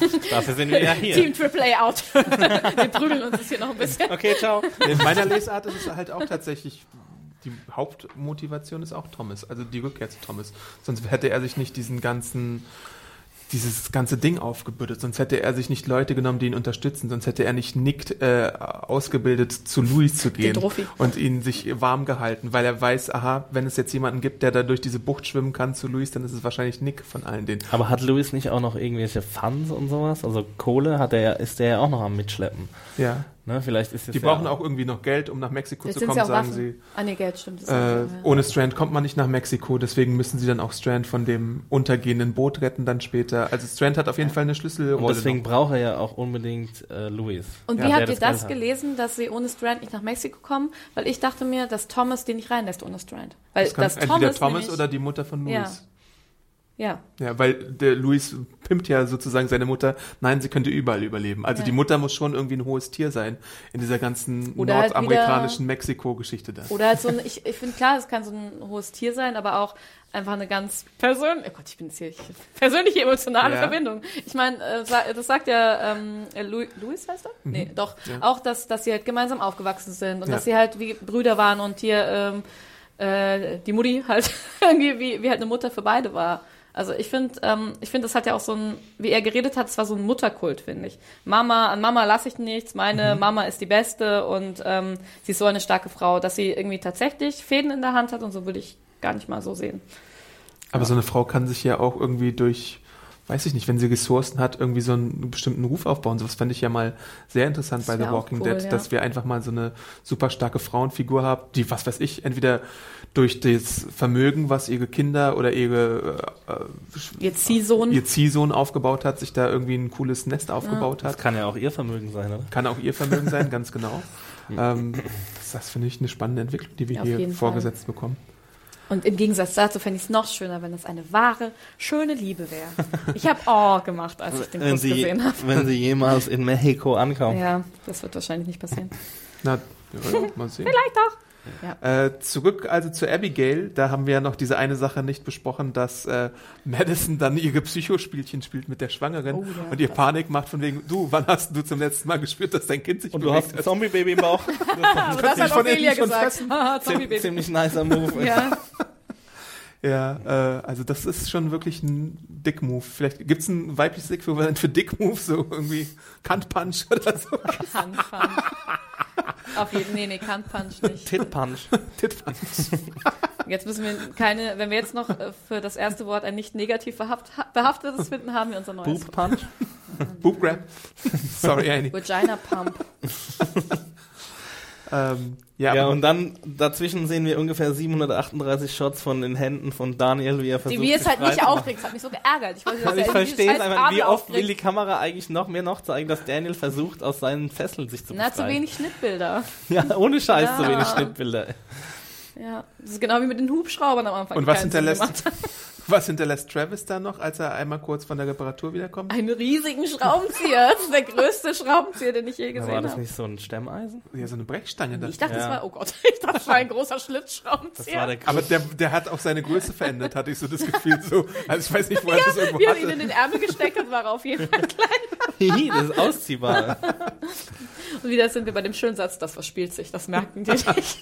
Dafür sind wir ja hier. Team AAA out. Wir prügeln uns jetzt hier noch ein bisschen. Okay, ciao. In meiner Lesart ist es halt auch tatsächlich, die Hauptmotivation ist auch Thomas, also die Rückkehr zu Thomas. Sonst hätte er sich nicht diesen ganzen, dieses ganze Ding aufgebürdet, sonst hätte er sich nicht Leute genommen, die ihn unterstützen, sonst hätte er nicht Nick äh, ausgebildet, zu Louis zu gehen und ihn sich warm gehalten, weil er weiß, aha, wenn es jetzt jemanden gibt, der da durch diese Bucht schwimmen kann zu Louis, dann ist es wahrscheinlich Nick von allen denen. Aber hat Louis nicht auch noch irgendwelche Funds und sowas? Also Kohle hat er ja, ist der ja auch noch am Mitschleppen. Ja. Ne? Vielleicht ist es Die ja brauchen auch irgendwie noch Geld, um nach Mexiko Jetzt zu kommen, sie auch sagen Waffen. sie. Ah nee, Geld stimmt. Das Äh, auch, ja. ohne Strand kommt man nicht nach Mexiko, deswegen müssen sie dann auch Strand von dem untergehenden Boot retten dann später. Also Strand hat auf jeden Fall eine Schlüsselrolle. Und deswegen noch. braucht er ja auch unbedingt äh, Louis. Und Ja, wie habt ihr das hat. gelesen, dass sie ohne Strand nicht nach Mexiko kommen? Weil ich dachte mir, dass Thomas den nicht reinlässt ohne Strand. Weil das kann dass entweder Thomas, Thomas oder die Mutter von Ja. Louis. Ja, Ja. weil der Louis pimpt ja sozusagen seine Mutter, nein, sie könnte überall überleben. Also Ja. die Mutter muss schon irgendwie ein hohes Tier sein in dieser ganzen Oder halt nordamerikanischen Mexiko-Geschichte da. Oder halt so ein, ich, ich finde klar, es kann so ein hohes Tier sein, aber auch einfach eine ganz persönliche, oh Gott, ich bin jetzt hier, ich, persönliche emotionale Ja. Verbindung. Ich meine, äh, das sagt ja ähm, äh, Louis, Louis heißt er? Nee, doch. Ja. Auch, dass, dass sie halt gemeinsam aufgewachsen sind und Ja. dass sie halt wie Brüder waren und hier ähm, äh, die Mutti halt irgendwie wie, wie halt eine Mutter für beide war. Also ich finde, ähm, ich finde, das hat ja auch so ein, wie er geredet hat, es war so ein Mutterkult, finde ich. Mama, an Mama lasse ich nichts, meine Mama ist die Beste und ähm, sie ist so eine starke Frau, dass sie irgendwie tatsächlich Fäden in der Hand hat und so würde ich gar nicht mal so sehen. Aber so eine Frau kann sich ja auch irgendwie durch, weiß ich nicht, wenn sie Ressourcen hat, irgendwie so einen bestimmten Ruf aufbauen. Sowas fand ich ja mal sehr interessant Das bei The Walking cool, Dead, ja. dass wir einfach mal so eine super starke Frauenfigur haben, die, was weiß ich, entweder durch das Vermögen, was ihre Kinder oder ihre äh, Ihr Ziehsohn. ihr Ziehsohn aufgebaut hat, sich da irgendwie ein cooles Nest aufgebaut Das hat. kann ja auch ihr Vermögen sein, oder? Kann auch ihr Vermögen sein, ganz genau. ähm, das, das finde ich eine spannende Entwicklung, die wir Auf hier vorgesetzt bekommen. Und im Gegensatz dazu fände ich es noch schöner, wenn das eine wahre, schöne Liebe wäre. Ich habe Oh gemacht, als ich den Wenn Kuss sie, gesehen habe. wenn sie jemals in Mexiko ankommt. Ja, das wird wahrscheinlich nicht passieren. Na, ja, mal sehen. Vielleicht doch. Äh, zurück also zu Abigail, da haben wir ja noch diese eine Sache nicht besprochen, dass äh, Madison dann ihre Psychospielchen spielt mit der Schwangeren Oh, ja. und ihr Panik macht von wegen, du, wann hast du zum letzten Mal gespürt, dass dein Kind sich Und du bewegt hast ein? Zombie-Baby im Bauch. Das nicht hat Ophelia gesagt. Haha, Ziem, Zombie-Baby. ziemlich nicer Move. Ja. Ja, äh, also das ist schon wirklich ein Dick-Move. Vielleicht gibt's ein weibliches Äquivalent für Dick-Move, so irgendwie Kant-Punch oder so. Handpunch. Auf jeden nee, nee, Handpunch nicht. Tit Punch. Tit-Punch. Jetzt müssen wir keine, wenn wir jetzt noch äh, für das erste Wort ein nicht negativ behaft, behaftetes finden, haben wir unser neues. Boob Punch. Boob Grab. Sorry, Annie. Vagina Pump. Ähm, ja, Ja, und dann dazwischen sehen wir ungefähr 738 Shots von den Händen von Daniel, wie er versucht Die mir zu halt nicht aufregt, das hat mich so geärgert. Ich, wollte, dass Also ich er verstehe es einfach, wie oft will aufkriegt. die Kamera eigentlich noch mehr noch zeigen, dass Daniel versucht, aus seinen Fesseln sich zu Na, zu befreien. wenig Schnittbilder. Ja, ohne Scheiß Ja. zu wenig Schnittbilder. Ja, das ist genau wie mit den Hubschraubern am Anfang. Und was hinterlässt, was hinterlässt Travis da noch, als er einmal kurz von der Reparatur wiederkommt? Einen riesigen Schraubenzieher. Das ist der größte Schraubenzieher, den ich je War gesehen das habe. nicht so ein Stemmeisen? Ja, so eine Brechstange. Da. Ich dachte, das Ja. war, oh Gott, ich dachte, das war ein großer Das Schlitzschraubenzieher. war der Aber der, der hat auch seine Größe verändert, hatte ich so das Gefühl. So. Also ich weiß nicht, wo er das irgendwo Wie er ihn in hatte. den Ärmel gesteckt hat, war auf jeden Fall klein. Das ist ausziehbar. Und wieder sind wir bei dem schönen Satz, das verspielt sich, das merken die nicht.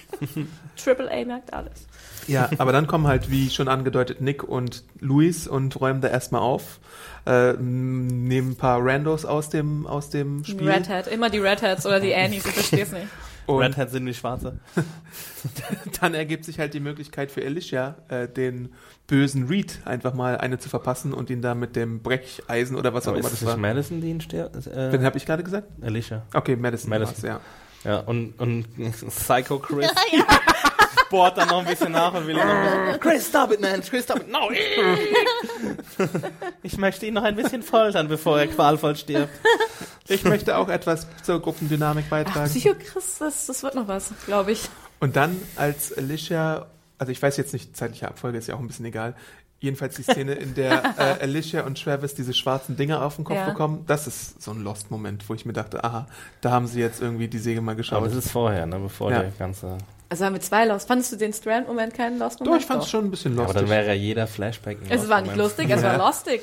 Triple A merkt alles. Ja, aber dann kommen halt, wie schon angedeutet, Nick und Luis und räumen da erstmal auf. Äh, nehmen ein paar Randos aus dem, aus dem Spiel. Red Hat, immer die Red Hats oder die Annies, ich verstehe es nicht. Und Red Hat sind wie Schwarze. dann ergibt sich halt die Möglichkeit für Alicia, äh, den bösen Reed einfach mal eine zu verpassen und ihn da mit dem Brecheisen oder was auch Aber immer ist das es nicht war. Madison, die ihn stirbt? Wen Äh, habe ich gerade gesagt? Alicia. Okay, Madison. Madison. ja. Ja, und, und Psycho Chris bohrt dann noch ein bisschen nach und will ihn noch Chris, stop it, man! Chris, stop it! No! Ich möchte ihn noch ein bisschen foltern, bevor er qualvoll stirbt. Ich möchte auch etwas zur Gruppendynamik beitragen. Psycho Chris, das, das wird noch was, glaube ich. Und dann, als Alicia, also ich weiß jetzt nicht, zeitliche Abfolge ist ja auch ein bisschen egal. Jedenfalls die Szene, in der äh, Alicia und Travis diese schwarzen Dinger auf den Kopf Ja. bekommen, das ist so ein Lost-Moment, wo ich mir dachte, aha, da haben sie jetzt irgendwie die Säge mal Aber geschaut. das ist vorher, ne, bevor Ja. der ganze... Also haben wir zwei Lost. Fandest du den Strand-Moment keinen Doch, Lost-Moment? ich fand es schon ein bisschen Aber lustig. dann wäre ja jeder Flashback ein Es war nicht lustig, es war lustig.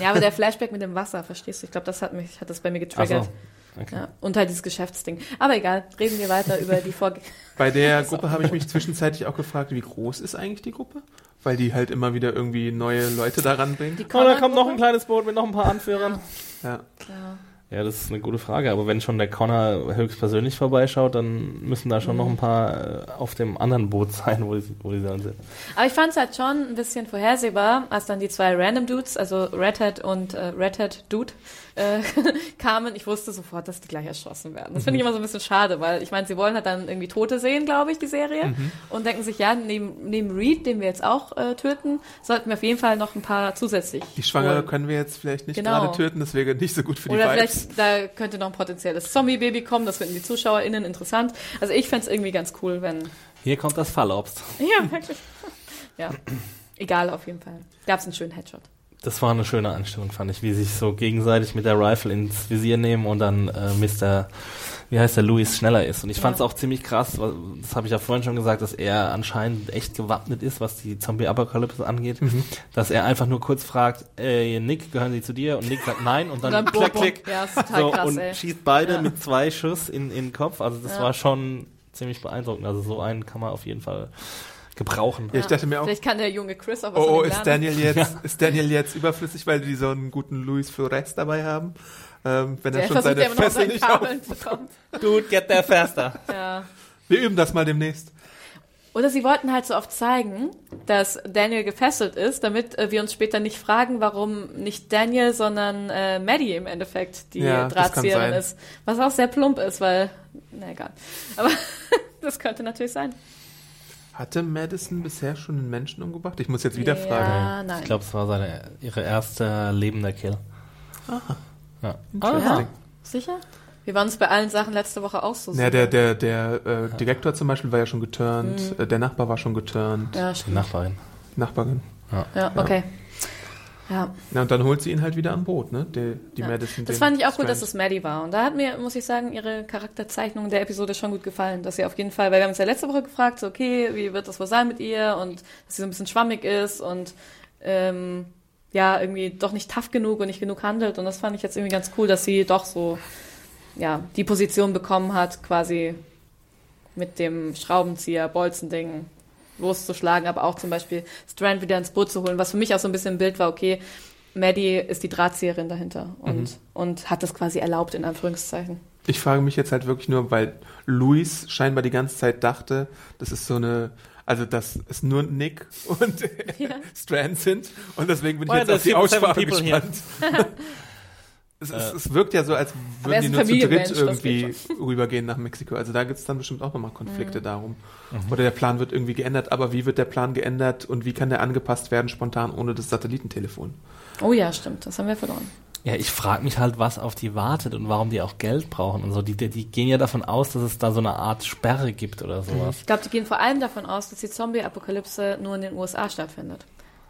Ja, aber der Flashback mit dem Wasser, verstehst du? Ich glaube, das hat mich, hat das bei mir Ach getriggert. so. Okay. Ja, und halt dieses Geschäftsding. Aber egal, reden wir weiter über die Vorge... Bei der Gruppe habe ich mich zwischenzeitlich auch gefragt, wie groß ist eigentlich die Gruppe? Weil die halt immer wieder irgendwie neue Leute da ranbringen. Die Oh, da kommt noch ein kleines Boot mit noch ein paar Anführern. Ja. Ja. Ja, das ist eine gute Frage. Aber wenn schon der Connor höchstpersönlich vorbeischaut, dann müssen da schon noch ein paar äh, auf dem anderen Boot sein, wo die, wo die dann sind. Aber ich fand es halt schon ein bisschen vorhersehbar, als dann die zwei Random Dudes, also Red Hat und äh, Red Hat Dude, äh, kamen. Ich wusste sofort, dass die gleich erschossen werden. Das finde ich immer so ein bisschen schade, weil ich meine, sie wollen halt dann irgendwie Tote sehen, glaube ich, die Serie. Und denken sich, ja, neben, neben Reed, den wir jetzt auch äh, töten, sollten wir auf jeden Fall noch ein paar zusätzlich. Die Schwangere holen. können wir jetzt vielleicht nicht Genau. gerade töten, das wäre nicht so gut für die Oder Vibes. vielleicht, da könnte noch ein potenzielles Zombie-Baby kommen, das finden die ZuschauerInnen interessant. Also ich fände es irgendwie ganz cool, wenn. Hier kommt das Fallobst. Ja, wirklich. Ja. Egal, auf jeden Fall. Gab es einen schönen Headshot. Das war eine schöne Einstellung, fand ich, wie sie sich so gegenseitig mit der Rifle ins Visier nehmen und dann äh, Mr. wie heißt der, Louis schneller ist. Und ich fand es Ja. auch ziemlich krass, das habe ich ja vorhin schon gesagt, dass er anscheinend echt gewappnet ist, was die Zombie-Apokalypse angeht. Dass er einfach nur kurz fragt, ey, Nick, gehören die zu dir? Und Nick sagt nein und dann, Und klick, bum, bum. klick. Ja, ist total So, krass, und ey. schießt beide Ja. mit zwei Schuss in, in den Kopf. Also das Ja. war schon ziemlich beeindruckend. Also so einen kann man auf jeden Fall gebrauchen. Ja, ich dachte mir auch, Vielleicht kann der junge Chris auch was oh, oh, ist. Daniel jetzt, ist Daniel jetzt überflüssig, weil die so einen guten Luis Flores dabei haben? Ähm, wenn er Der schon versucht seine ja Fessel nicht auf. Kabeln zu kommen. Dude, get there faster. Ja. Wir üben das mal demnächst. Oder sie wollten halt so oft zeigen, dass Daniel gefesselt ist, damit äh, wir uns später nicht fragen, warum nicht Daniel, sondern äh, Maddie im Endeffekt die Ja, Drahtzieherin ist. Was auch sehr plump ist, weil, na egal. Aber das könnte natürlich sein. Hatte Madison bisher schon einen Menschen umgebracht? Ich muss jetzt wieder fragen. Ja, nein. Ich glaube, es war seine, ihre erste lebende Kill. Ja. Interesting. Sicher? Wir waren uns bei allen Sachen letzte Woche auch so Ja, der, der, der äh, Direktor zum Beispiel war ja schon geturnt, äh, der Nachbar war schon geturnt, Ja, Die stimmt. Nachbarin. Nachbarin. Ja, okay. Ja, Ja, und dann holt sie ihn halt wieder an Boot, ne? Die, die ja. Madison. Das fand ich auch gut, Strand. dass es Maddie war. Und da hat mir, muss ich sagen, ihre Charakterzeichnung der Episode schon gut gefallen. Dass sie auf jeden Fall, weil wir haben uns ja letzte Woche gefragt, so, okay, wie wird das wohl sein mit ihr? Und dass sie so ein bisschen schwammig ist und ähm, ja, irgendwie doch nicht tough genug und nicht genug handelt. Und das fand ich jetzt irgendwie ganz cool, dass sie doch so ja, die Position bekommen hat, quasi mit dem Schraubenzieher, Bolzending loszuschlagen, aber auch zum Beispiel Strand wieder ins Boot zu holen, was für mich auch so ein bisschen ein Bild war, okay, Maddie ist die Drahtzieherin dahinter und, Mhm. und hat das quasi erlaubt, in Anführungszeichen. Ich frage mich jetzt halt wirklich nur, weil Luis scheinbar die ganze Zeit dachte, das ist so eine, also dass es nur Nick und Ja. Strand sind und deswegen bin ich Oh ja, jetzt auf die Aussprache gespannt. es, es, es wirkt ja so, als würden die nur zu dritt irgendwie rübergehen nach Mexiko. Also da gibt es dann bestimmt auch nochmal Konflikte Mhm. darum. Oder der Plan wird irgendwie geändert, aber wie wird der Plan geändert und wie kann der angepasst werden spontan ohne das Satellitentelefon? Oh ja, stimmt, das haben wir verloren. Ja, ich frage mich halt, was auf die wartet und warum die auch Geld brauchen und so. Die, die, die gehen ja davon aus, dass es da so eine Art Sperre gibt oder sowas. Ich glaube, die gehen vor allem davon aus, dass die Zombie-Apokalypse nur in den USA stattfindet.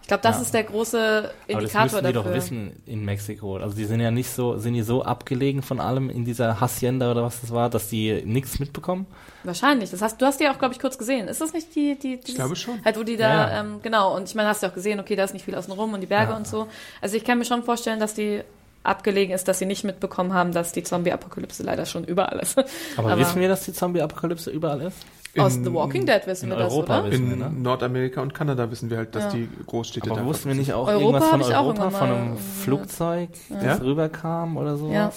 Ich glaube, das Ja. ist der große Aber das Indikator müssen die dafür. doch wissen in Mexiko. Also die sind ja nicht so, sind die so abgelegen von allem in dieser Hacienda oder was das war, dass die nichts mitbekommen? Wahrscheinlich. Das hast, du hast die auch, glaube ich, kurz gesehen. Ist das nicht die, die dieses, glaube schon. Halt, wo die da, Ja. ähm, genau. Und ich meine, hast du auch gesehen, okay, da ist nicht viel außen rum und die Berge Ja. und so. Also ich kann mir schon vorstellen, dass die abgelegen ist, dass sie nicht mitbekommen haben, dass die Zombie-Apokalypse leider schon überall ist. Aber, Aber- wissen wir, dass die Zombie-Apokalypse überall ist? Aus In- The Walking Dead wissen in wir das, Europa oder? wissen wir, In ne? Nordamerika und Kanada wissen wir halt, dass Ja. die Großstädte Aber da wussten wir nicht auch Europa irgendwas von hab ich auch Europa, von einem. Flugzeug, Ja. das rüberkam oder sowas? Ja.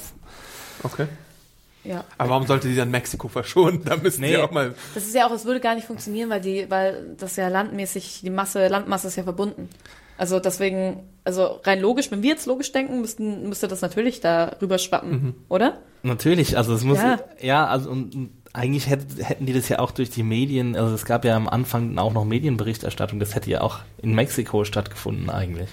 Okay. Ja. Aber warum sollte die dann Mexiko verschonen? Da müssen Nee. die auch mal. Das ist ja auch, es würde gar nicht funktionieren, weil die, weil das ja landmäßig, die Masse, Landmasse ist ja verbunden. Also deswegen, also rein logisch, wenn wir jetzt logisch denken, müssten, müsste das natürlich da rüber schwappen, Mhm. oder? Natürlich, also es muss, Ja. ja, also und, und eigentlich hätt, hätten die das ja auch durch die Medien, also es gab ja am Anfang auch noch Medienberichterstattung, das hätte ja auch in Mexiko stattgefunden eigentlich.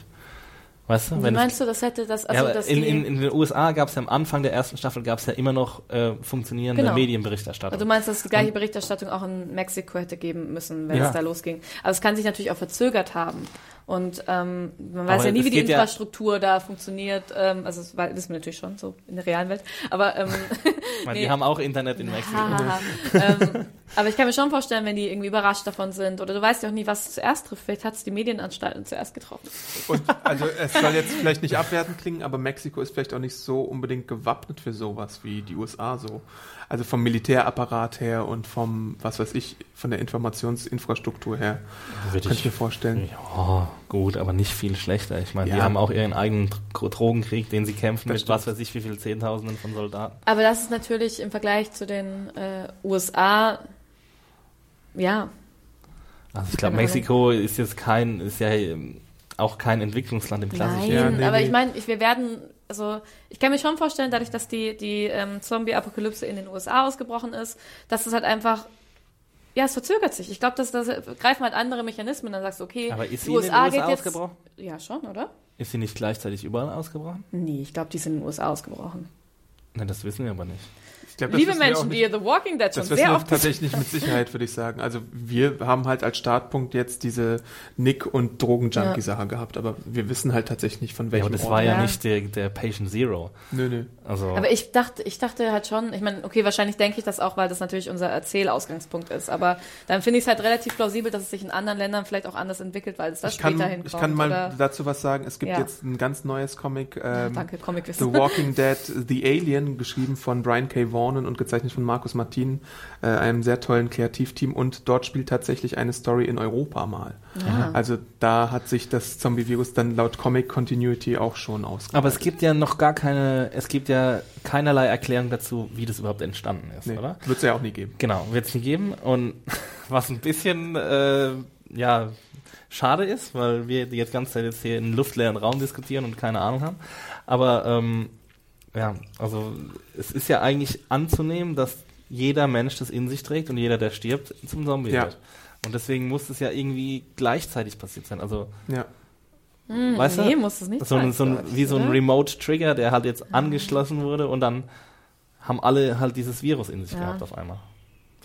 Weißt du? Wie meinst du, das hätte das, also ja, dass in, in, in den USA gab es ja am Anfang der ersten Staffel gab es ja immer noch äh, funktionierende Genau. Medienberichterstattung. also du meinst, dass die gleiche Berichterstattung auch in Mexiko hätte geben müssen, wenn Ja. es da losging. Aber es kann sich natürlich auch verzögert haben. Und ähm, man weiß Aber ja nie, wie die geht ja- Infrastruktur da funktioniert. Ähm, also das wissen wir natürlich schon, so in der realen Welt. Aber ähm, nee. Die haben auch Internet in Mexiko. Aber ich kann mir schon vorstellen, wenn die irgendwie überrascht davon sind oder du weißt ja auch nie, was zuerst trifft. Vielleicht hat es die Medienanstalten zuerst getroffen. Und also es soll jetzt vielleicht nicht abwertend klingen, aber Mexiko ist vielleicht auch nicht so unbedingt gewappnet für sowas wie die USA so. Also vom Militärapparat her und vom, was weiß ich, von der Informationsinfrastruktur her. Würde Könnte ich mir vorstellen. Ja, gut, aber nicht viel schlechter. Ich meine, die Ja. haben auch ihren eigenen Dro- Drogenkrieg, den sie kämpfen Das mit stimmt. was weiß ich, wie viel Zehntausenden von Soldaten. Aber das ist natürlich im Vergleich zu den äh, USA, ja, Also ich glaube. Mexiko ist jetzt kein, ist ja ähm, auch kein Entwicklungsland im klassischen. Nein, Ja, nee, aber nee. ich meine, ich, wir werden, also ich kann mir schon vorstellen, dadurch, dass die, die ähm, Zombie-Apokalypse in den USA ausgebrochen ist, dass es halt einfach, ja, es verzögert sich. Ich glaube, dass das greifen halt andere Mechanismen. Dann sagst du, okay, Aber ist die sie in den USA USA geht jetzt, ausgebrochen? ja schon, oder? Ist sie nicht gleichzeitig überall ausgebrochen? Nee, ich glaube, die sind in den USA ausgebrochen. Ne, das wissen wir aber nicht. Glaub, Liebe Menschen, die nicht. ihr The Walking Dead schon Das wissen sehr wir oft tatsächlich nicht mit Sicherheit, würde ich sagen. Also wir haben halt als Startpunkt jetzt diese Nick- und Drogenjunkie-Sache gehabt, aber wir wissen halt tatsächlich nicht von Ja, welchem aber das Ort. war ja, Ja. nicht der, der Patient Zero. Nö, nö. Also, Aber ich dachte, ich dachte halt schon, ich meine, okay, wahrscheinlich denke ich das auch, weil das natürlich unser Erzählausgangspunkt ist. Aber dann finde ich es halt relativ plausibel, dass es sich in anderen Ländern vielleicht auch anders entwickelt, weil es da Ich kann, später hinkommt. ich kann mal oder, dazu was sagen. Es gibt Ja. jetzt ein ganz neues Comic. Ähm, danke, The Comicwissen. Walking Dead, The Alien, geschrieben von Brian K. Vaughan und gezeichnet von Markus Martin, äh, einem sehr tollen Kreativteam. Und dort spielt tatsächlich eine Story in Europa mal. Ah. Also da hat sich das Zombie-Virus dann laut Comic Continuity auch schon ausgebreitet. aber es gibt ja noch gar keine, es gibt ja keinerlei Erklärung dazu, wie das überhaupt entstanden ist, nee, oder? wird es ja auch nie geben. Genau, wird es nie geben. Und was ein bisschen, äh, ja, schade ist, weil wir die jetzt ganze Zeit jetzt hier in einem luftleeren Raum diskutieren und keine Ahnung haben. Aber ähm, ja, also es ist ja eigentlich anzunehmen, dass jeder Mensch das in sich trägt und jeder, der stirbt, zum Zombie Ja. wird. Und deswegen muss es ja irgendwie gleichzeitig passiert sein. Also, Ja. Hm, weißt nee, du? muss es nicht so ein, sein, so ein, ich, wie so ein? Remote-Trigger, der halt jetzt angeschlossen wurde und dann haben alle halt dieses Virus in sich Ja. gehabt auf einmal.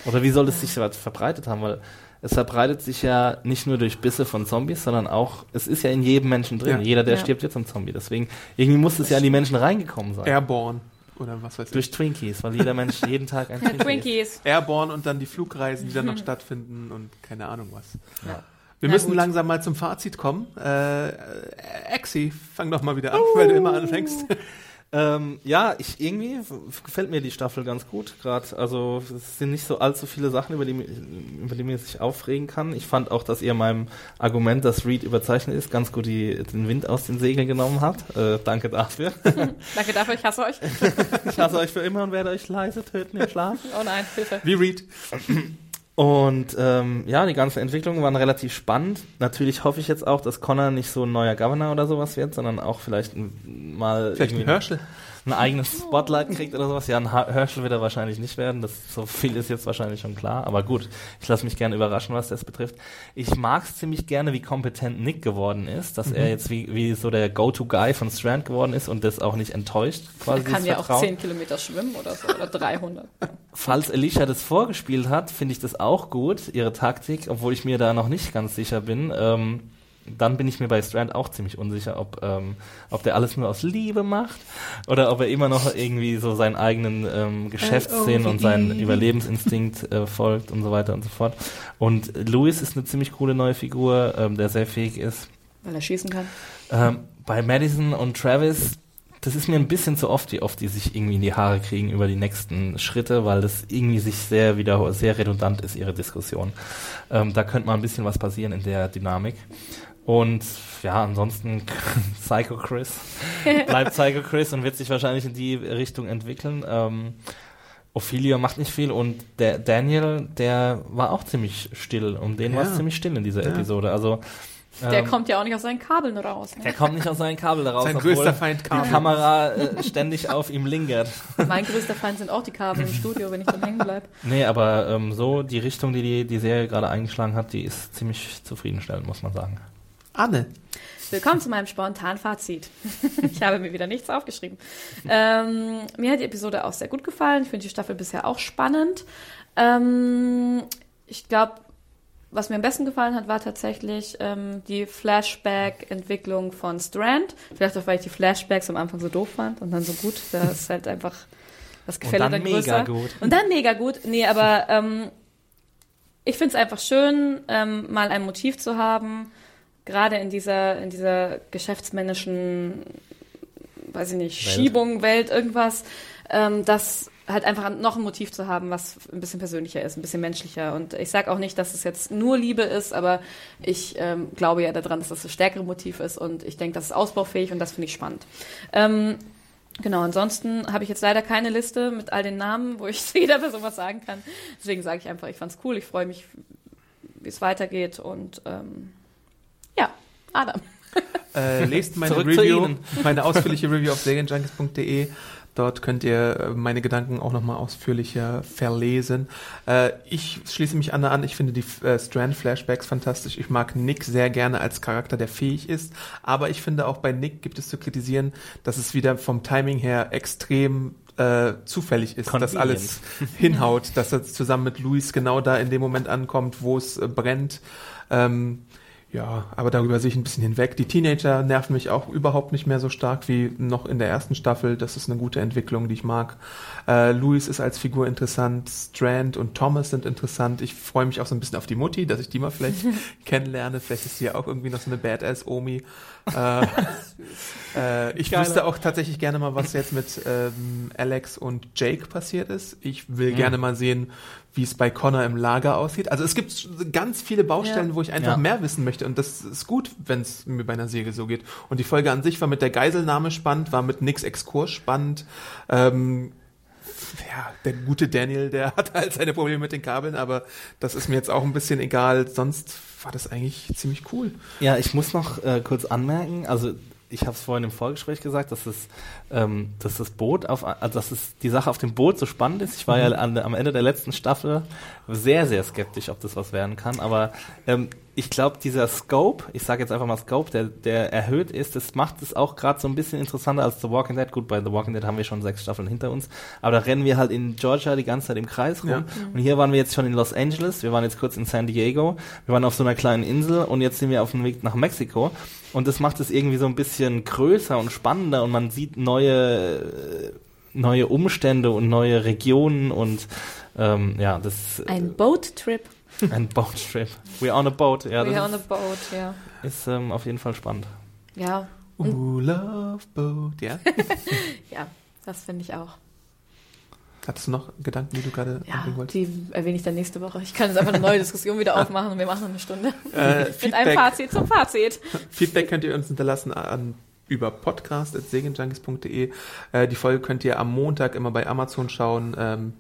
Oder wie soll es sich so weit verbreitet haben? Weil es verbreitet sich ja nicht nur durch Bisse von Zombies, sondern auch, es ist ja in jedem Menschen drin. Ja. Jeder, der Ja. stirbt, wird zum Zombie. Deswegen, irgendwie muss es ja in die Menschen reingekommen sein. Airborne oder was weiß ich. Durch Twinkies, weil jeder Mensch jeden Tag ein Twinkie. Twinkies. Airborne und dann die Flugreisen, die dann noch stattfinden und keine Ahnung was. Ja. Wir Na müssen gut. langsam mal zum Fazit kommen. Äh, Exi, fang doch mal wieder an, weil du immer anfängst. Ähm, ja, ich irgendwie gefällt mir die Staffel ganz gut gerade. Also es sind nicht so allzu viele Sachen, über die, über die man sich aufregen kann. Ich fand auch, dass ihr meinem Argument, dass Reed überzeichnet ist, ganz gut die, den Wind aus den Segeln genommen habt. Äh, danke dafür. Danke dafür, ich hasse euch. ich hasse euch für immer und werde euch leise töten im Schlaf. Oh nein, Hilfe. Wie Reed. Und ähm, ja, die ganzen Entwicklungen waren relativ spannend. Natürlich hoffe ich jetzt auch, dass Connor nicht so ein neuer Governor oder sowas wird, sondern auch vielleicht mal Vielleicht ein Herschel. Ein eigenes Spotlight kriegt oder sowas. Ja, ein Herschel wird er wahrscheinlich nicht werden. Das so viel ist jetzt wahrscheinlich schon klar. Aber gut, ich lasse mich gerne überraschen, was das betrifft. Ich mag es ziemlich gerne, wie kompetent Nick geworden ist, dass Mhm. er jetzt wie, wie so der Go-To-Guy von Strand geworden ist und das auch nicht enttäuscht. Quasi Er kann ja auch Vertrauen. 10 Kilometer schwimmen oder so, oder 300. Falls Alicia das vorgespielt hat, finde ich das auch gut, ihre Taktik, obwohl ich mir da noch nicht ganz sicher bin. Ähm, dann bin ich mir bei Strand auch ziemlich unsicher, ob, ähm, ob der alles nur aus Liebe macht oder ob er immer noch irgendwie so seinen eigenen ähm, Geschäftssinn und seinen Überlebensinstinkt äh, folgt und so weiter und so fort. Und Louis ist eine ziemlich coole neue Figur, ähm, der sehr fähig ist. Weil er schießen kann. Ähm, bei Madison und Travis, das ist mir ein bisschen zu oft, wie oft die sich irgendwie in die Haare kriegen über die nächsten Schritte, weil das irgendwie sich sehr wieder sehr redundant ist, ihre Diskussion. Ähm, da könnte mal ein bisschen was passieren in der Dynamik. Und ja, ansonsten Psycho Chris bleibt Psycho Chris und wird sich wahrscheinlich in die Richtung entwickeln. Ähm, Ophelia macht nicht viel und der Daniel, der war auch ziemlich still. Um den war Ja. es ziemlich still in dieser Ja. Episode. Also Der ähm, kommt ja auch nicht aus seinen Kabeln raus. der Ne? kommt nicht aus seinen Kabel daraus, Sein obwohl größter Feind die kam. Kamera äh, ständig auf ihm lingert. Mein größter Feind sind auch die Kabel im Studio, wenn ich dann hängen bleibe. Nee, aber ähm, so die Richtung, die, die die Serie gerade eingeschlagen hat, die ist ziemlich zufriedenstellend, muss man sagen. Anne. Willkommen zu meinem spontanen Fazit. ich habe mir wieder nichts aufgeschrieben. Ähm, mir hat die Episode auch sehr gut gefallen. Ich finde die Staffel bisher auch spannend. Ähm, ich glaube, was mir am besten gefallen hat, war tatsächlich ähm, die Flashback-Entwicklung von Strand. Vielleicht auch, weil ich die Flashbacks am Anfang so doof fand und dann so gut. Da ist halt einfach das Gefälle dann dann mega größer. gut. Und dann mega gut. Nee, aber ähm, ich finde es einfach schön, ähm, mal ein Motiv zu haben, gerade in dieser, in dieser geschäftsmännischen, weiß ich nicht, Welt. Schiebung, Welt, irgendwas, ähm, das halt einfach noch ein Motiv zu haben, was ein bisschen persönlicher ist, ein bisschen menschlicher. Und ich sage auch nicht, dass es jetzt nur Liebe ist, aber ich ähm, glaube ja daran, dass das das stärkere Motiv ist und ich denke, das ist ausbaufähig und das finde ich spannend. Ähm, Genau, ansonsten habe ich jetzt leider keine Liste mit all den Namen, wo ich zu jeder Person was sagen kann. Deswegen sage ich einfach, ich fand's cool, ich freue mich, wie es weitergeht und ähm, Adam. Äh, lest meine Zurück zu Review, meine ausführliche Review auf serienjunkies.de. Dort könnt ihr äh, meine Gedanken auch nochmal ausführlicher verlesen. Äh, ich schließe mich Anna an. Ich finde die äh, Strand-Flashbacks fantastisch. Ich mag Nick sehr gerne als Charakter, der fähig ist. Aber ich finde auch bei Nick gibt es zu kritisieren, dass es wieder vom Timing her extrem äh, zufällig ist, dass alles hinhaut, dass er zusammen mit Luis genau da in dem Moment ankommt, wo es äh, brennt. Ähm, ja, aber darüber sehe ich ein bisschen hinweg. Die Teenager nerven mich auch überhaupt nicht mehr so stark wie noch in der ersten Staffel. Das ist eine gute Entwicklung, die ich mag. Äh, Louis ist als Figur interessant, Strand und Thomas sind interessant. Ich freue mich auch so ein bisschen auf die Mutti, dass ich die mal vielleicht kennenlerne. Vielleicht ist sie ja auch irgendwie noch so eine Badass-Omi. Äh, äh, ich Geile. wüsste auch tatsächlich gerne mal, was jetzt mit ähm, Alex und Jake passiert ist. Ich will Mhm. gerne mal sehen, wie es bei Connor im Lager aussieht. Also es gibt ganz viele Baustellen, Ja. wo ich einfach Ja. mehr wissen möchte. Und das ist gut, wenn es mir bei einer Serie so geht. Und die Folge an sich war mit der Geiselnahme spannend, war mit Nix Exkurs spannend. Ähm, ja, der gute Daniel, der hat halt seine Probleme mit den Kabeln, aber das ist mir jetzt auch ein bisschen egal. Sonst war das eigentlich ziemlich cool. Ja, ich muss noch äh, kurz anmerken, also ich habe es vorhin im Vorgespräch gesagt, dass, es, ähm, dass das Boot auf, also dass es die Sache auf dem Boot so spannend ist. Ich war ja an, am Ende der letzten Staffel sehr, sehr skeptisch, ob das was werden kann. Aber ähm, ich glaube, dieser Scope, ich sage jetzt einfach mal Scope, der, der erhöht ist, das macht es auch gerade so ein bisschen interessanter als The Walking Dead. Gut, bei The Walking Dead haben wir schon sechs Staffeln hinter uns, aber da rennen wir halt in Georgia die ganze Zeit im Kreis rum. Ja. Und hier waren wir jetzt schon in Los Angeles, wir waren jetzt kurz in San Diego, wir waren auf so einer kleinen Insel und jetzt sind wir auf dem Weg nach Mexiko. Und das macht es irgendwie so ein bisschen größer und spannender und man sieht neue, neue Umstände und neue Regionen und ähm, ja, das Ein Boat-Trip. ein Boattrip. We're on a boat. Ja, We're on a boat, ja. ist ähm, auf jeden Fall spannend. Ja, Uh, Love Boat, ja. ja, das finde ich auch. Hattest du noch Gedanken, die du gerade Ja, anbringen wolltest? die erwähne ich dann nächste Woche. Ich kann jetzt einfach eine neue Diskussion wieder aufmachen und wir machen eine Stunde. Äh, Mit einem Fazit zum Fazit. Feedback könnt ihr uns hinterlassen an über podcast.segenjunkies.de. Äh, die Folge könnt ihr am Montag immer bei Amazon schauen. Ähm,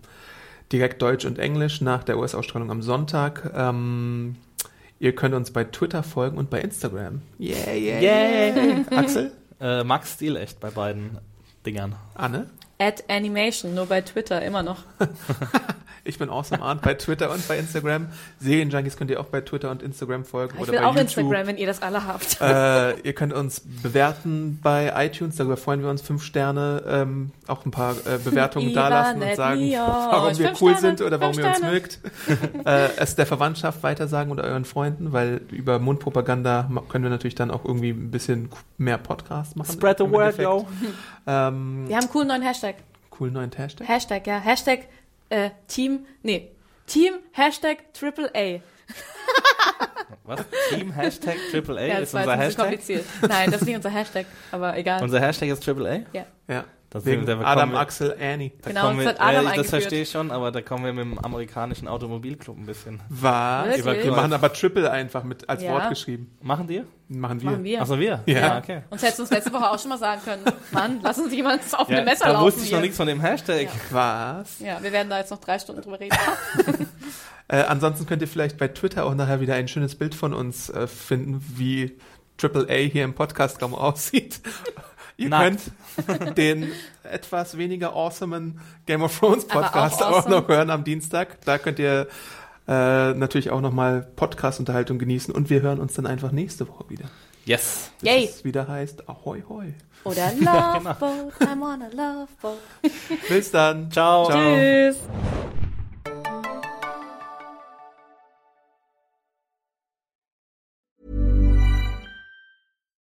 direkt Deutsch und Englisch nach der US-Ausstrahlung am Sonntag. Ähm, ihr könnt uns bei Twitter folgen und bei Instagram. Yeah, yeah, Yay! Axel? Äh, Max Stil echt bei beiden Dingern. Anne? At Animation, nur bei Twitter immer noch. Ich bin Awesome Arndt bei Twitter und bei Instagram. Serienjunkies könnt ihr auch bei Twitter und Instagram folgen. Ich oder will bei auch YouTube. Instagram, wenn ihr das alle habt. Äh, ihr könnt uns bewerten bei iTunes, darüber freuen wir uns. Fünf Sterne, ähm, auch ein paar äh, Bewertungen dalassen und sagen, Mio. warum wir Fünf cool Sterne, sind oder warum fünf ihr uns Sterne. mögt. äh, es der Verwandtschaft weitersagen oder euren Freunden, weil über Mundpropaganda können wir natürlich dann auch irgendwie ein bisschen mehr Podcast machen. Spread the word, Endeffekt. yo. Ähm, Wir haben einen coolen neuen Hashtag. Coolen neuen Hashtag. Hashtag, ja. Hashtag äh, Team, nee. Team Hashtag Triple A. Was? Team Hashtag AAA Ja, ist unser Hashtag? kompliziert. Nein, das ist nicht unser Hashtag, aber egal. Unser Hashtag ist AAA? Ja. Das Wegen da kommen Adam, wir- Axel, Annie. Da Genau, kommen das wir, hat Adam ja, das verstehe ich schon, aber da kommen wir mit dem amerikanischen Automobilclub ein bisschen. Was? Wir machen aber Triple einfach mit als Ja. Wort geschrieben. Machen die? Machen wir. Machen wir. Achso, wir? Ja. okay. Uns hättest du uns letzte Woche auch schon mal sagen können. Mann, lass uns jemand auf Ja, eine Messer da laufen wusste ich hier. noch nichts von dem Hashtag. Ja. Was? Ja, wir werden da jetzt noch drei Stunden drüber reden. Äh, ansonsten könnt ihr vielleicht bei Twitter auch nachher wieder ein schönes Bild von uns äh, finden, wie AAA hier im Podcastraum aussieht. Ihr Nackt. könnt den etwas weniger awesomen Game of Thrones Podcast auch auch, awesome. noch hören am Dienstag. Da könnt ihr äh, natürlich auch nochmal Podcast-Unterhaltung genießen und wir hören uns dann einfach nächste Woche wieder. Yes. Bis Yay. es wieder heißt Ahoi Hoi. Oder Love Boat, I'm on a Love Boat. Bis dann. Ciao. Ciao. Tschüss.